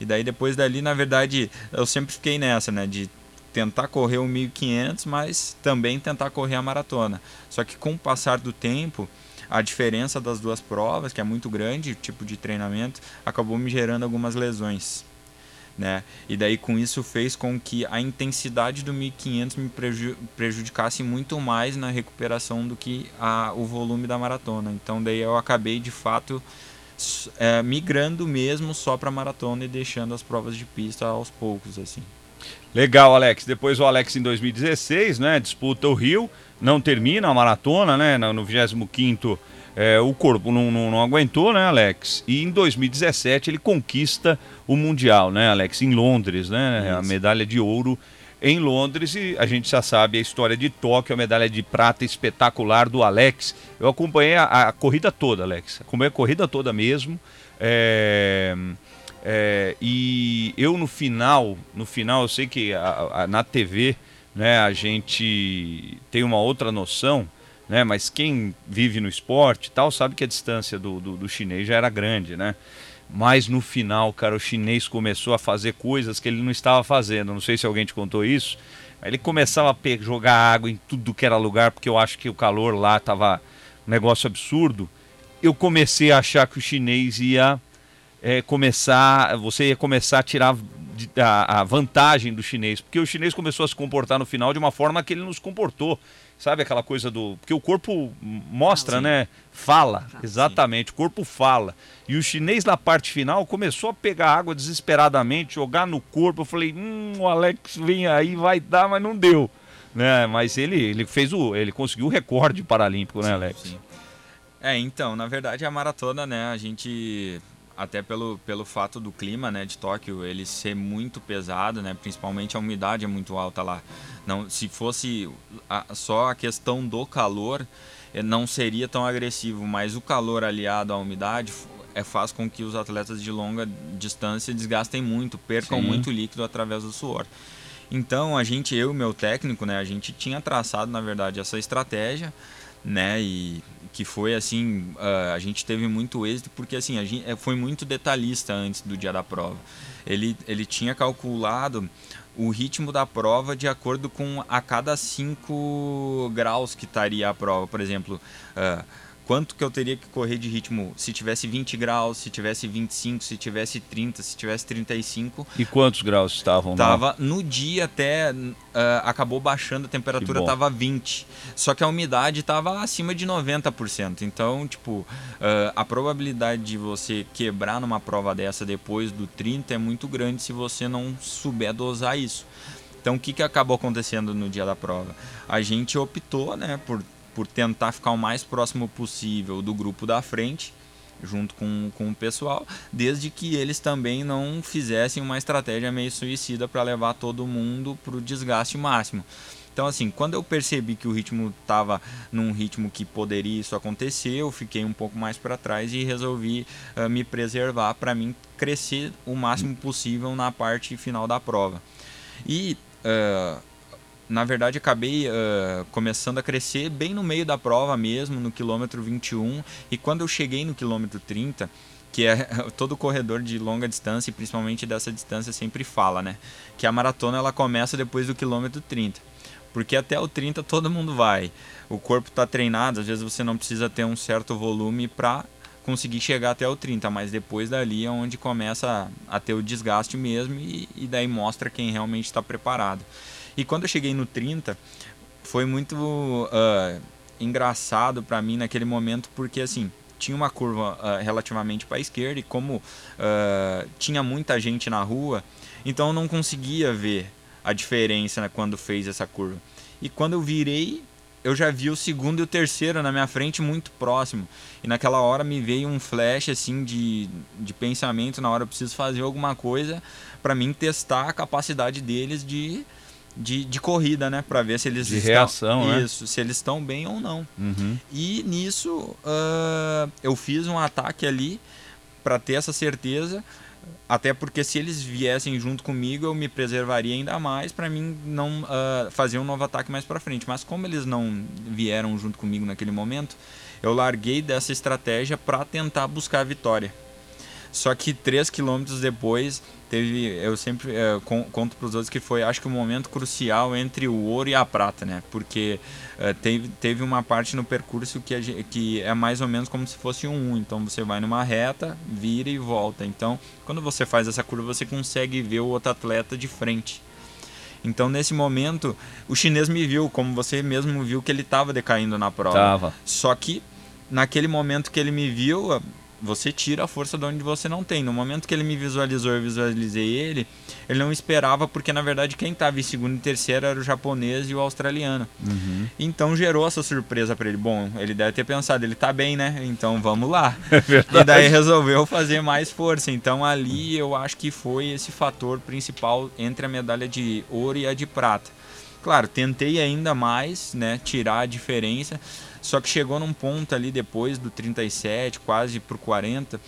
e daí depois dali, na verdade, eu sempre fiquei nessa, né? De tentar correr o 1500, mas também tentar correr a maratona. Só que com o passar do tempo, a diferença das duas provas, que é muito grande, o tipo de treinamento, acabou me gerando algumas lesões. Né? E daí com isso fez com que a intensidade do 1500 me prejudicasse muito mais na recuperação do que a, o volume da maratona. Então daí eu acabei de fato é, migrando mesmo só para maratona e deixando as provas de pista aos poucos assim. Legal, Alex. Depois o Alex em 2016, né, disputa o Rio, não termina a maratona, né, no 25º é, o corpo não, não, não, aguentou, né, Alex? E em 2017 ele conquista o Mundial, né, Alex? Em Londres, né? Isso. A medalha de ouro em Londres e a gente já sabe a história de Tóquio, a medalha de prata espetacular do Alex. Eu acompanhei a, a corrida toda, Alex. Acompanhei a corrida toda mesmo. É... É, e eu no final, no final, eu sei que a, a, na TV, né, a gente tem uma outra noção, né, mas quem vive no esporte tal sabe que a distância do, do, do chinês já era grande, né? Mas no final, cara, o chinês começou a fazer coisas que ele não estava fazendo. Não sei se alguém te contou isso. Ele começava a jogar água em tudo que era lugar, porque eu acho que o calor lá estava um negócio absurdo. Eu comecei a achar que o chinês ia é, começar, você ia começar a tirar a, a, vantagem do chinês, porque o chinês começou a se comportar no final de uma forma que ele nos comportou. Sabe aquela coisa do. Porque o corpo mostra, ah, né? Fala, ah, exatamente, sim. o corpo fala. E o chinês na parte final começou a pegar água desesperadamente, jogar no corpo. Eu falei, hum, o Alex vem aí, vai dar, mas não deu. Né? Mas ele, ele fez o. ele conseguiu o recorde paralímpico, né, Alex? Sim. É, então, na verdade a maratona, né, a gente até pelo, pelo fato do clima né, de Tóquio ele ser muito pesado, né, principalmente a umidade é muito alta lá. Não, se fosse a, só a questão do calor, eh, não seria tão agressivo, mas o calor aliado à umidade é, faz com que os atletas de longa distância desgastem muito, percam Sim. muito líquido através do suor. Então a gente, eu e meu técnico, né, a gente tinha traçado na verdade essa estratégia, né, e que foi assim, uh, a gente teve muito êxito porque assim, a gente eh, foi muito detalhista antes do dia da prova. Ele, ele tinha calculado o ritmo da prova de acordo com a cada 5 graus que estaria a prova. Por exemplo, uh, quanto que eu teria que correr de ritmo se tivesse 20 graus, se tivesse 25, se tivesse 30, se tivesse 35. E quantos graus estavam Tava no dia até uh, acabou baixando, a temperatura estava 20. Só que a umidade estava acima de 90%. Então, tipo, uh, a probabilidade de você quebrar numa prova dessa depois do 30 é muito grande se você não souber dosar isso. Então, o que, que acabou acontecendo no dia da prova? A gente optou, né, por por tentar ficar o mais próximo possível do grupo da frente, junto com, com o pessoal, desde que eles também não fizessem uma estratégia meio suicida para levar todo mundo para o desgaste máximo. Então, assim, quando eu percebi que o ritmo estava num ritmo que poderia isso acontecer, eu fiquei um pouco mais para trás e resolvi uh, me preservar para mim crescer o máximo possível na parte final da prova. E uh, na verdade acabei uh, começando a crescer bem no meio da prova mesmo, no quilômetro 21, e quando eu cheguei no quilômetro 30, que é todo corredor de longa distância, e principalmente dessa distância sempre fala, né, que a maratona ela começa depois do quilômetro 30. Porque até o 30 todo mundo vai. O corpo está treinado, às vezes você não precisa ter um certo volume para conseguir chegar até o 30, mas depois dali é onde começa a, ter o desgaste mesmo e, e daí mostra quem realmente está preparado. E quando eu cheguei no 30, foi muito uh, engraçado para mim naquele momento, porque assim, tinha uma curva uh, relativamente para a esquerda e como uh, tinha muita gente na rua, então eu não conseguia ver a diferença né, quando fez essa curva. E quando eu virei, eu já vi o segundo e o terceiro na minha frente muito próximo. E naquela hora me veio um flash assim de, de pensamento, na hora eu preciso fazer alguma coisa para mim testar a capacidade deles de de, de corrida, né? Para ver se eles de estão, reação, né? isso, né? se eles estão bem ou não. Uhum. E nisso uh, eu fiz um ataque ali para ter essa certeza, até porque se eles viessem junto comigo eu me preservaria ainda mais para mim não uh, fazer um novo ataque mais para frente. Mas como eles não vieram junto comigo naquele momento, eu larguei dessa estratégia para tentar buscar a vitória. Só que três quilômetros depois teve, eu sempre é, conto para os outros que foi, acho que o um momento crucial entre o ouro e a prata, né? Porque é, teve, teve uma parte no percurso que, que é mais ou menos como se fosse um 1. Então você vai numa reta, vira e volta. Então, quando você faz essa curva, você consegue ver o outro atleta de frente. Então, nesse momento, o chinês me viu, como você mesmo viu que ele estava decaindo na prova. Tava. Só que naquele momento que ele me viu, você tira a força de onde você não tem. No momento que ele me visualizou, eu visualizei ele, ele não esperava, porque na verdade quem estava em segundo e terceiro era o japonês e o australiano. Uhum. Então gerou essa surpresa para ele. Bom, ele deve ter pensado, ele tá bem, né? Então vamos lá. É e daí resolveu fazer mais força. Então ali eu acho que foi esse fator principal entre a medalha de ouro e a de prata. Claro, tentei ainda mais, né, tirar a diferença, só que chegou num ponto ali depois do 37, quase pro 40,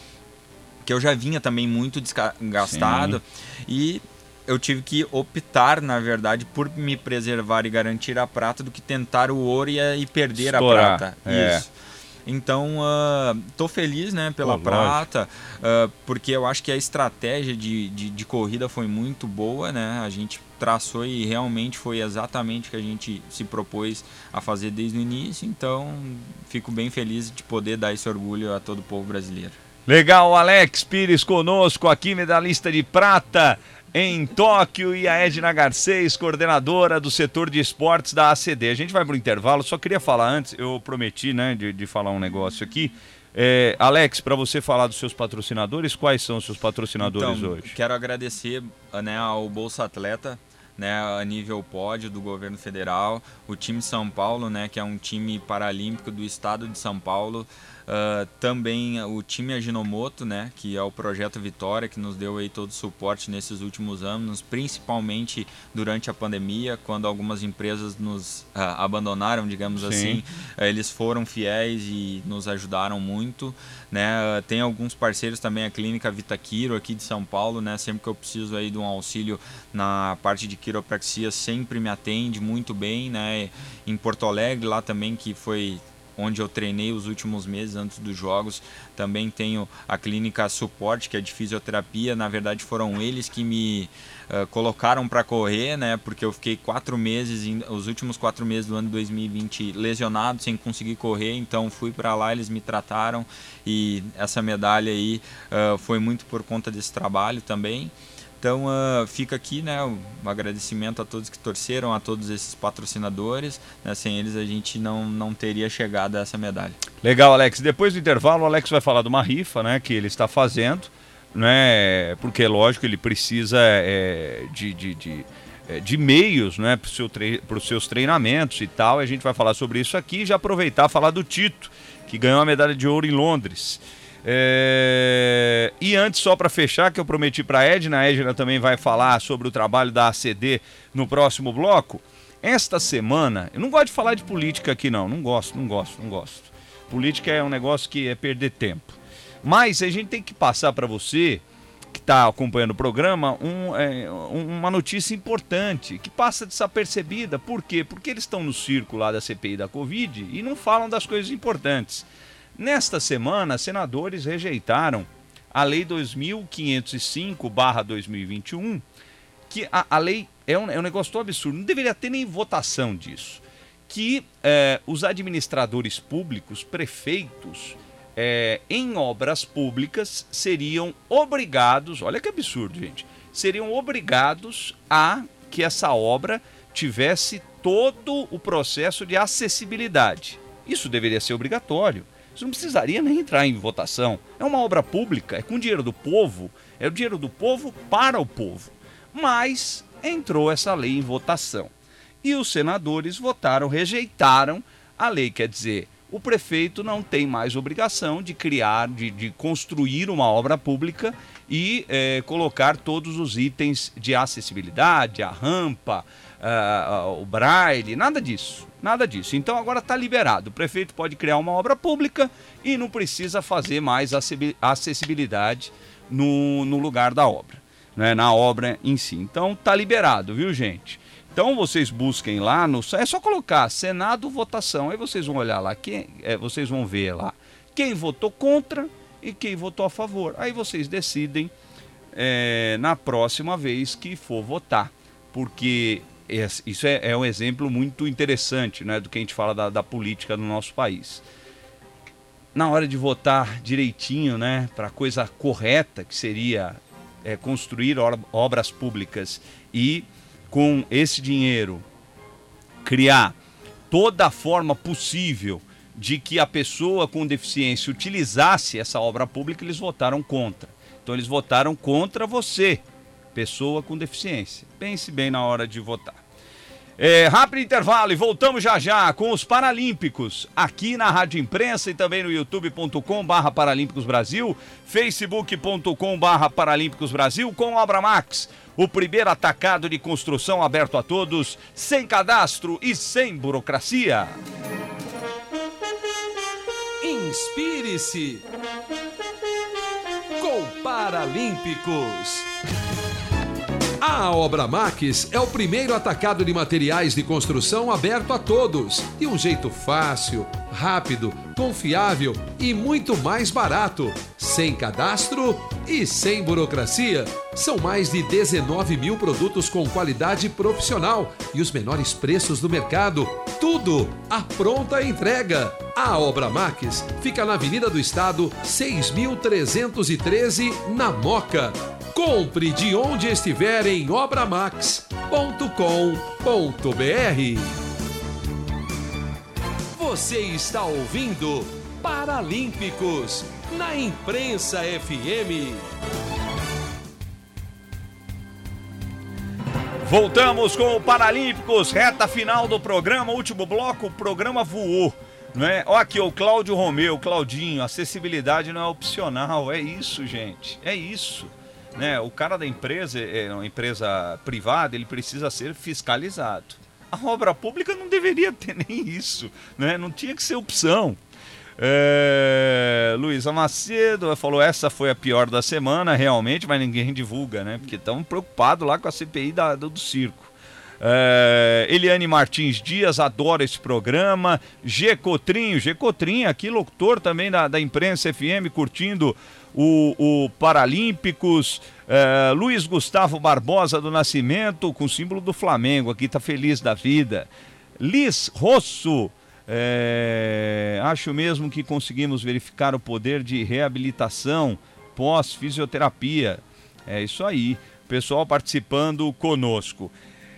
que eu já vinha também muito desgastado Sim. e eu tive que optar, na verdade, por me preservar e garantir a prata do que tentar o ouro e, e perder Estourar. a prata. É. Isso. Então, uh, tô feliz né, pela Pô, prata, uh, porque eu acho que a estratégia de, de, de, corrida foi muito boa, né? A gente traçou e realmente foi exatamente o que a gente se propôs a fazer desde o início. Então, fico bem feliz de poder dar esse orgulho a todo o povo brasileiro. Legal, Alex Pires conosco aqui, medalhista de prata em Tóquio e a Edna Garcês, coordenadora do setor de esportes da ACD. A gente vai para o intervalo, só queria falar antes, eu prometi né, de, de falar um negócio aqui. É, Alex, para você falar dos seus patrocinadores, quais são os seus patrocinadores então, hoje? Quero agradecer né, ao Bolsa Atleta, né, a nível pódio do governo federal, o time São Paulo, né, que é um time paralímpico do estado de São Paulo, Uh, também o time Aginomoto, né, que é o projeto Vitória, que nos deu aí todo o suporte nesses últimos anos, principalmente durante a pandemia, quando algumas empresas nos uh, abandonaram, digamos Sim. assim, uh, eles foram fiéis e nos ajudaram muito. Né? tem alguns parceiros também, a Clínica Vitaquiro aqui de São Paulo, né, sempre que eu preciso aí de um auxílio na parte de quiropraxia, sempre me atende muito bem. Né? Em Porto Alegre, lá também, que foi onde eu treinei os últimos meses antes dos jogos. Também tenho a clínica Suporte, que é de fisioterapia. Na verdade, foram eles que me uh, colocaram para correr, né? Porque eu fiquei quatro meses, os últimos quatro meses do ano 2020, lesionado, sem conseguir correr. Então, fui para lá, eles me trataram e essa medalha aí uh, foi muito por conta desse trabalho também. Então uh, fica aqui né, um agradecimento a todos que torceram, a todos esses patrocinadores. Né, sem eles a gente não, não teria chegado a essa medalha. Legal, Alex. Depois do intervalo, o Alex vai falar de uma rifa né, que ele está fazendo, né, porque lógico ele precisa é, de, de, de, é, de meios né, para seu tre os seus treinamentos e tal. E a gente vai falar sobre isso aqui e já aproveitar falar do Tito, que ganhou a medalha de ouro em Londres. É... E antes, só para fechar, que eu prometi para a Edna, a Edna também vai falar sobre o trabalho da ACD no próximo bloco. Esta semana, eu não gosto de falar de política aqui, não. Não gosto, não gosto, não gosto. Política é um negócio que é perder tempo. Mas a gente tem que passar para você, que está acompanhando o programa, um, é, uma notícia importante, que passa desapercebida. Por quê? Porque eles estão no círculo lá da CPI da Covid e não falam das coisas importantes. Nesta semana, senadores rejeitaram a Lei 2505-2021, que a, a lei é um, é um, negócio tão absurdo, não deveria ter nem votação disso. Que é, os administradores públicos, prefeitos, é, em obras públicas seriam obrigados, olha que absurdo, gente, seriam obrigados a que essa obra tivesse todo o processo de acessibilidade. Isso deveria ser obrigatório. Isso não precisaria nem entrar em votação. É uma obra pública, é com dinheiro do povo, é o dinheiro do povo para o povo. Mas entrou essa lei em votação. E os senadores votaram, rejeitaram a lei. Quer dizer, o prefeito não tem mais obrigação de criar, de, de construir uma obra pública e é, colocar todos os itens de acessibilidade, a rampa, uh, o braille, nada disso. Nada disso. Então agora está liberado. O prefeito pode criar uma obra pública e não precisa fazer mais acessibilidade no, no lugar da obra, né? na obra em si. Então está liberado, viu, gente? Então vocês busquem lá no. É só colocar Senado votação. Aí vocês vão olhar lá, quem, é, vocês vão ver lá quem votou contra e quem votou a favor. Aí vocês decidem é, na próxima vez que for votar. Porque isso é, é, um exemplo muito interessante né, do que a gente fala da, da política no nosso país. Na hora de votar direitinho né, para a coisa correta, que seria é, construir obras públicas e, com esse dinheiro, criar toda a forma possível de que a pessoa com deficiência utilizasse essa obra pública, eles votaram contra. Então, eles votaram contra você, pessoa com deficiência. Pense bem na hora de votar. É, rápido intervalo e voltamos já já com os Paralímpicos, aqui na Rádio Imprensa e também no youtube.com barra Paralímpicos Brasil, facebook.com barra Paralímpicos Brasil com Obra Max, o primeiro atacado de construção aberto a todos, sem cadastro e sem burocracia. Inspire-se com Paralímpicos. A Obra Max é o primeiro atacado de materiais de construção aberto a todos, de um jeito fácil, rápido, confiável e muito mais barato, sem cadastro e sem burocracia. São mais de 19 mil produtos com qualidade profissional e os menores preços do mercado. Tudo à pronta entrega. A Obra Max fica na Avenida do Estado, 6.313, na Moca. Compre de onde estiver em obramax.com.br. Você está ouvindo Paralímpicos na Imprensa FM. Voltamos com o Paralímpicos, reta final do programa, último bloco, o programa voou. Não é? Ó, aqui o Cláudio Romeu, Claudinho, acessibilidade não é opcional, é isso, gente, é isso né, o cara da empresa, é uma empresa privada, ele precisa ser fiscalizado. A obra pública não deveria ter nem isso, né? não tinha que ser opção. É, Luísa Macedo falou: essa foi a pior da semana, realmente, mas ninguém divulga, né? Porque estão preocupados lá com a CPI da, do, do circo. É, Eliane Martins Dias adora esse programa. G Cotrinho, G Cotrinho, aqui locutor também da, da imprensa FM, curtindo o, o Paralímpicos. É, Luiz Gustavo Barbosa do Nascimento, com símbolo do Flamengo, aqui tá feliz da vida. Liz Rosso, é, acho mesmo que conseguimos verificar o poder de reabilitação pós-fisioterapia. É isso aí, pessoal participando conosco.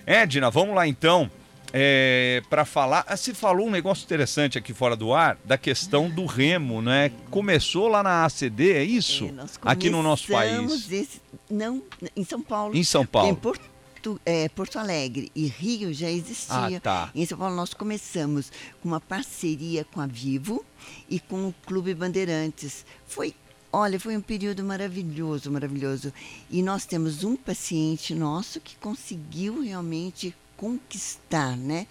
Edna, vamos lá então é, para falar. Ah, se falou um negócio interessante aqui fora do ar da questão do remo, né? Começou lá na ACD, é isso? É, aqui no nosso país. Esse, não, em São Paulo. Em São Paulo. Em Porto, é, Porto Alegre e Rio já existia. Ah, tá. Em São Paulo nós começamos com uma parceria com a Vivo e com o Clube Bandeirantes. Foi Olha, foi um período maravilhoso, maravilhoso. E nós temos um paciente nosso que conseguiu realmente conquistar né,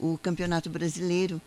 o Campeonato Brasileiro.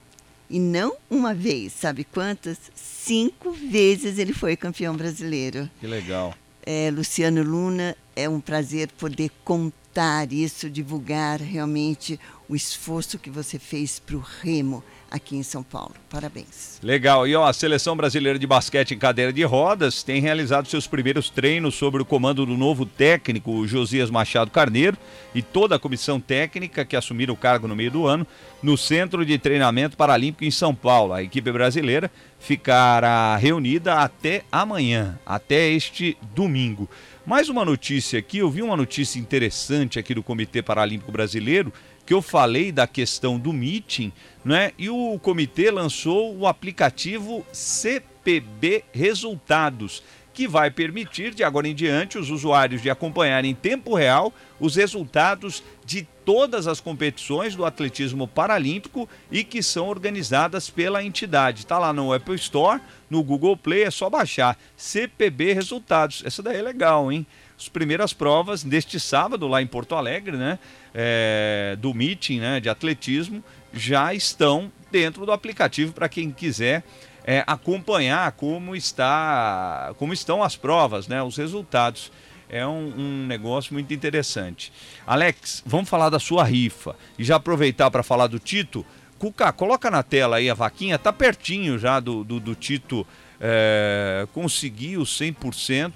E não uma vez, sabe quantas? Cinco vezes ele foi campeão brasileiro. Que legal. É, Luciano Luna, é um prazer poder contar isso, divulgar realmente o esforço que você fez para o remo aqui em São Paulo. Parabéns. Legal. E ó, a Seleção Brasileira de Basquete em Cadeira de Rodas tem realizado seus primeiros treinos sob o comando do novo técnico Josias Machado Carneiro e toda a comissão técnica que assumiram o cargo no meio do ano no Centro de Treinamento Paralímpico em São Paulo. A equipe brasileira ficará reunida até amanhã, até este domingo. Mais uma notícia aqui, eu vi uma notícia interessante aqui do Comitê Paralímpico Brasileiro que eu falei da questão do meeting, né? E o comitê lançou o aplicativo CPB Resultados, que vai permitir de agora em diante os usuários de acompanharem em tempo real os resultados de todas as competições do atletismo paralímpico e que são organizadas pela entidade. Está lá no Apple Store, no Google Play, é só baixar CPB Resultados. Essa daí é legal, hein? as primeiras provas deste sábado lá em Porto Alegre, né? É, do meeting né, de atletismo já estão dentro do aplicativo para quem quiser é, acompanhar como está como estão as provas, né, os resultados. É um, um, negócio muito interessante. Alex, vamos falar da sua rifa. E já aproveitar para falar do Tito. Cuca, coloca na tela aí a vaquinha, tá pertinho já do, do, do Tito é, conseguir os 100%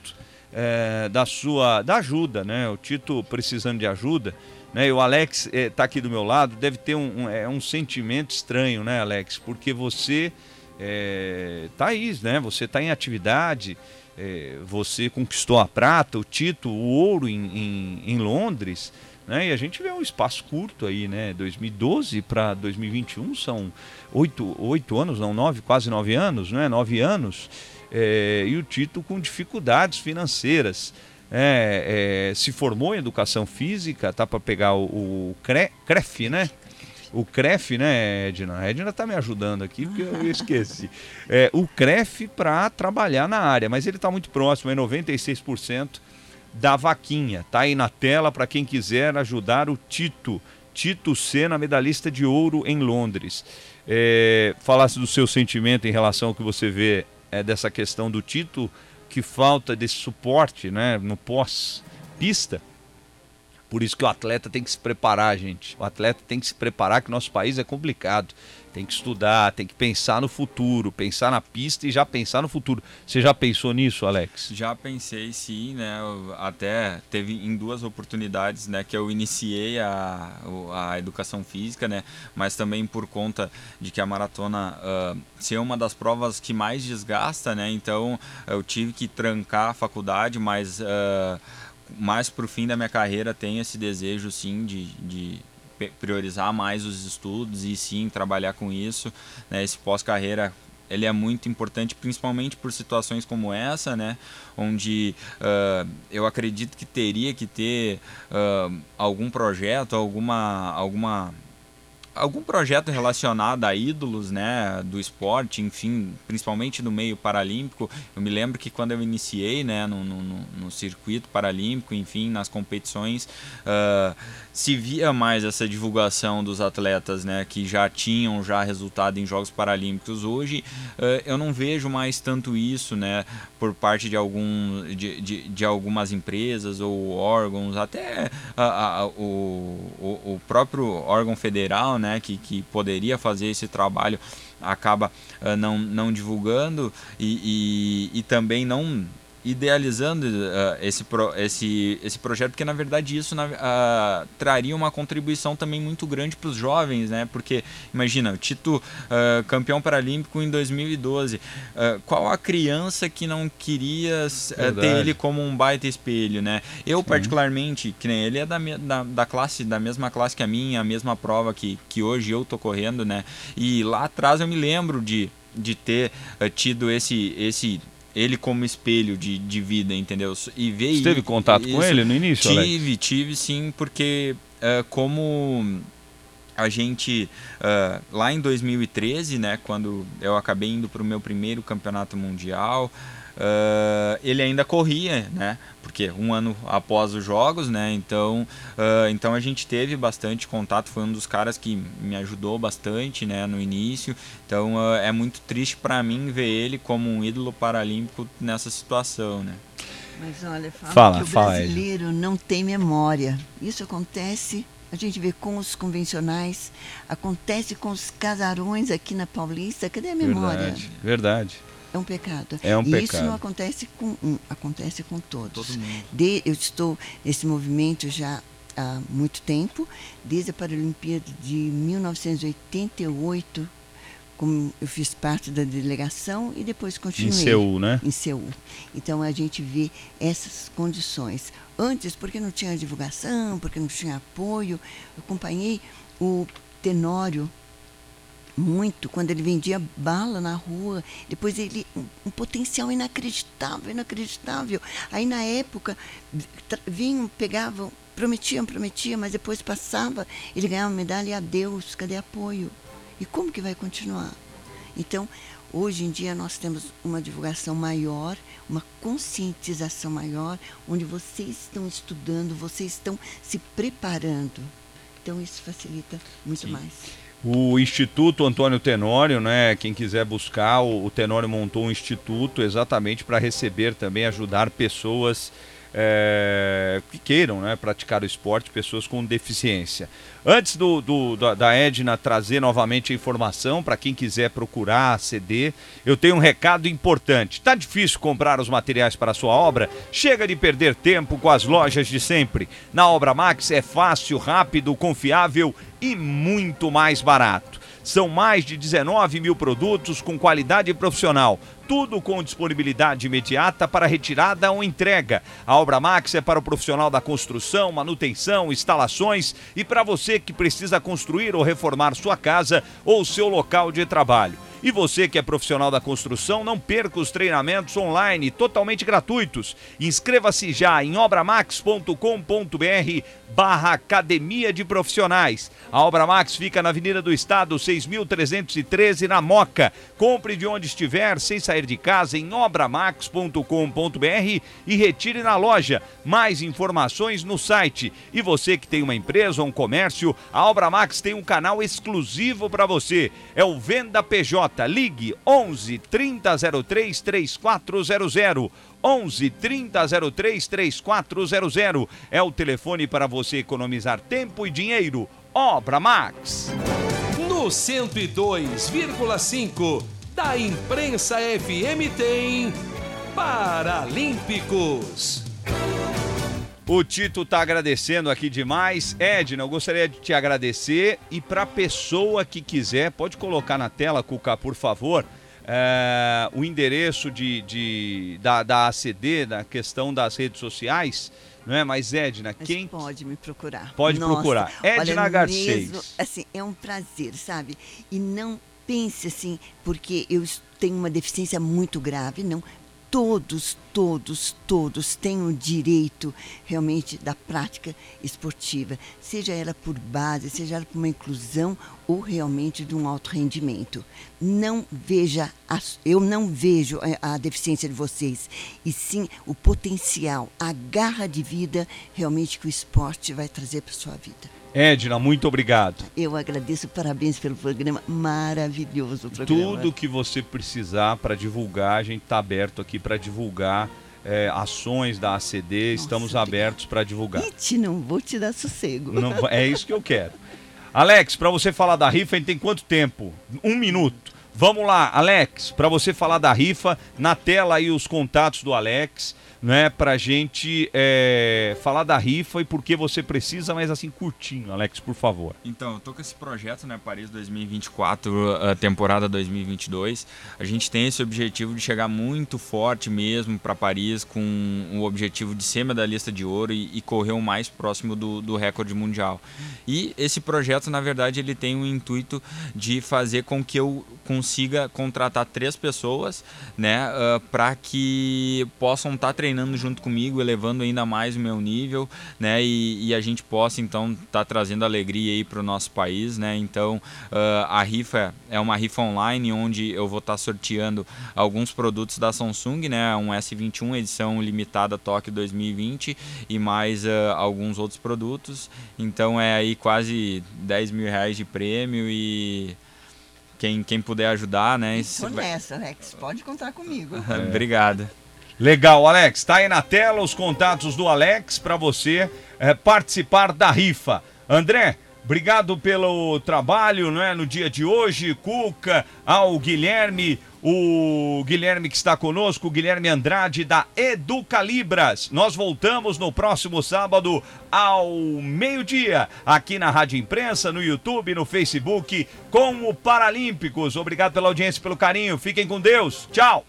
é, da sua da ajuda, né? O Tito precisando de ajuda, né? E o Alex está é, tá aqui do meu lado, deve ter um, um, é, um sentimento estranho, né, Alex? Porque você é, aí, né? Você está em atividade, é, você conquistou a prata, o Tito, o ouro em, em, em Londres. Né? E a gente vê um espaço curto aí, né? 2012 para 2021 são oito, oito anos, não, nove, quase nove anos, né? Nove anos é, e o Tito com dificuldades financeiras. É, é, se formou em educação física, tá para pegar o, o CREF, né? O CREF, né, Edna? A Edna tá me ajudando aqui porque eu esqueci. É, o CREF para trabalhar na área, mas ele está muito próximo, é 96% da vaquinha. Tá aí na tela para quem quiser ajudar o Tito. Tito Senna, medalhista de ouro em Londres. É, falasse do seu sentimento em relação ao que você vê é, dessa questão do Tito, que falta desse suporte, né, no pós-pista. Por isso que o atleta tem que se preparar, gente. O atleta tem que se preparar, que nosso país é complicado. Tem que estudar, tem que pensar no futuro, pensar na pista e já pensar no futuro. Você já pensou nisso, Alex? Já pensei, sim, né? Até teve em duas oportunidades, né, que eu iniciei a, a educação física, né? Mas também por conta de que a maratona uh, ser uma das provas que mais desgasta, né? Então eu tive que trancar a faculdade, mas uh, mais para o fim da minha carreira tenho esse desejo sim de, de priorizar mais os estudos e sim trabalhar com isso né? Esse pós-carreira ele é muito importante principalmente por situações como essa né? Onde uh, eu acredito que teria que ter uh, algum projeto alguma alguma algum projeto relacionado a ídolos né, do esporte, enfim, principalmente no meio paralímpico. Eu me lembro que quando eu iniciei né, no, no, no circuito paralímpico, enfim, nas competições, uh, se via mais essa divulgação dos atletas né, que já tinham já resultado em Jogos Paralímpicos. Hoje uh, eu não vejo mais tanto isso né, por parte de, algum, de, de, de algumas empresas ou órgãos, até a, a, o, o, o próprio órgão federal né, que, que poderia fazer esse trabalho acaba uh, não, não divulgando e, e, e também não idealizando uh, esse, pro, esse, esse projeto, porque na verdade isso na, uh, traria uma contribuição também muito grande para os jovens, né? Porque imagina, o Tito uh, campeão paralímpico em 2012, qual a criança que não queria ter ele como um baita espelho, né? Eu Sim. particularmente, que nem ele é da, da, da, classe, da mesma classe que a minha, a mesma prova que, que hoje eu tô correndo, né? E lá atrás eu me lembro de de ter tido esse esse ele como espelho de, de vida, entendeu? E ver Você teve contato isso, com ele no início? Tive, Alex? tive sim, porque uh, como a gente uh, lá em 2013, né, quando eu acabei indo para o meu primeiro campeonato mundial, uh, ele ainda corria, né? Porque um ano após os jogos, né? Então, uh, então a gente teve bastante contato. Foi um dos caras que me ajudou bastante, né? No início. Então uh, é muito triste para mim ver ele como um ídolo paralímpico nessa situação, né? Mas olha, fala, fala que o fala brasileiro não tem memória. Isso acontece a gente vê com os convencionais, acontece com os casarões aqui na Paulista. Cadê a memória? Verdade, verdade. É um pecado. É um e pecado. isso não acontece com um, acontece com todos. Todo de, eu estou nesse movimento já há muito tempo, desde a Paralimpíada de 1988, como eu fiz parte da delegação e depois continuei. Em Seul, né? Em Seul. Então a gente vê essas condições. Antes, porque não tinha divulgação, porque não tinha apoio, eu acompanhei o Tenório muito quando ele vendia bala na rua. Depois ele um, um potencial inacreditável, inacreditável. Aí na época vinham, pegavam, prometiam, prometiam, mas depois passava, ele ganhava medalha e adeus, cadê apoio? E como que vai continuar? Então, hoje em dia nós temos uma divulgação maior, uma conscientização maior, onde vocês estão estudando, vocês estão se preparando. Então isso facilita muito Sim. mais. O Instituto Antônio Tenório, né? Quem quiser buscar, o, Tenório montou um instituto exatamente para receber também, ajudar pessoas é, que queiram né, praticar o esporte, pessoas com deficiência. Antes do, do, da Edna trazer novamente a informação para quem quiser procurar, aceder, eu tenho um recado importante. Tá difícil comprar os materiais para sua obra? Chega de perder tempo com as lojas de sempre. Na Obra Max é fácil, rápido, confiável e muito mais barato. São mais de 19 mil produtos com qualidade profissional tudo com disponibilidade imediata para retirada ou entrega. A Obra Max é para o profissional da construção, manutenção, instalações e para você que precisa construir ou reformar sua casa ou seu local de trabalho. E você que é profissional da construção, não perca os treinamentos online totalmente gratuitos. Inscreva-se já em obramax.com.br barra Academia de Profissionais. A Obra Max fica na Avenida do Estado, 6.313, na Moca. Compre de onde estiver, sem sair de casa em obramax.com.br e retire na loja. Mais informações no site. E você que tem uma empresa ou um comércio, a Obramax tem um canal exclusivo para você. É o Venda PJ. Ligue 11 3003 3400. 11 3003 3400 é o telefone para você economizar tempo e dinheiro. Obra Max. No 102,5 da Imprensa FM tem Paralímpicos. O Tito tá agradecendo aqui demais. Edna, eu gostaria de te agradecer e para pessoa que quiser, pode colocar na tela, Cuca, por favor é, o endereço de, de, da, da ACD, da questão das redes sociais, não é? Mas Edna, Mas quem pode me procurar? Pode Nossa, procurar. Edna Garcês. Mesmo, assim, é um prazer, sabe? E não pense assim, porque eu tenho uma deficiência muito grave, não todos, todos, todos têm o direito realmente da prática esportiva, seja ela por base, seja ela por uma inclusão ou realmente de um alto rendimento. Não veja, a, eu não vejo a, a deficiência de vocês, e sim o potencial, a garra de vida realmente que o esporte vai trazer para sua vida. Edna, muito obrigado. Eu agradeço, parabéns pelo programa maravilhoso. Programa. Tudo que você precisar para divulgar, a gente está aberto aqui para divulgar é, ações da ACD, Nossa, estamos abertos para divulgar. Iti, não vou te dar sossego. Não, é isso que eu quero. Alex, para você falar da rifa, a gente tem quanto tempo? Um minuto. Vamos lá, Alex, para você falar da rifa, na tela aí os contatos do Alex né, pra gente é, falar da rifa e por que você precisa, mas assim, curtinho, Alex, por favor. Então, eu tô com esse projeto, né, Paris 2024, a temporada 2022. A gente tem esse objetivo de chegar muito forte mesmo para Paris, com o objetivo de ser medalhista de ouro e, e correr o mais próximo do, do recorde mundial. E esse projeto, na verdade, ele tem o intuito de fazer com que eu consiga contratar três pessoas, né, uh, para que possam estar tá treinando junto comigo, elevando ainda mais o meu nível, né? E, e a gente possa então estar tá trazendo alegria aí para o nosso país, né? Então uh, a rifa é uma rifa online onde eu vou estar tá sorteando alguns produtos da Samsung, né? Um S21 edição limitada Tóquio 2020 e mais uh, alguns outros produtos. Então é aí quase 10 mil reais de prêmio e quem, quem puder ajudar, né? Estou nessa, Rex. Pode contar comigo. Obrigado. Legal, Alex. Está aí na tela os contatos do Alex para você é, participar da rifa. André, obrigado pelo trabalho não é, no dia de hoje. Cuca, ao Guilherme, o Guilherme que está conosco, Guilherme Andrade da Educalibras. Nós voltamos no próximo sábado ao meio-dia, aqui na Rádio Imprensa, no YouTube, no Facebook, com o Paralímpicos. Obrigado pela audiência, pelo carinho. Fiquem com Deus. Tchau.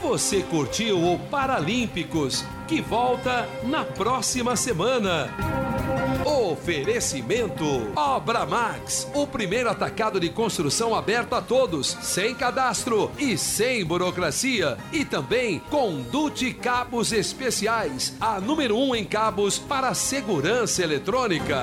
Você curtiu o Paralímpicos, que volta na próxima semana. Oferecimento Obra Max, o primeiro atacado de construção aberto a todos, sem cadastro e sem burocracia. E também Condute Cabos Especiais, a número um em cabos para segurança eletrônica.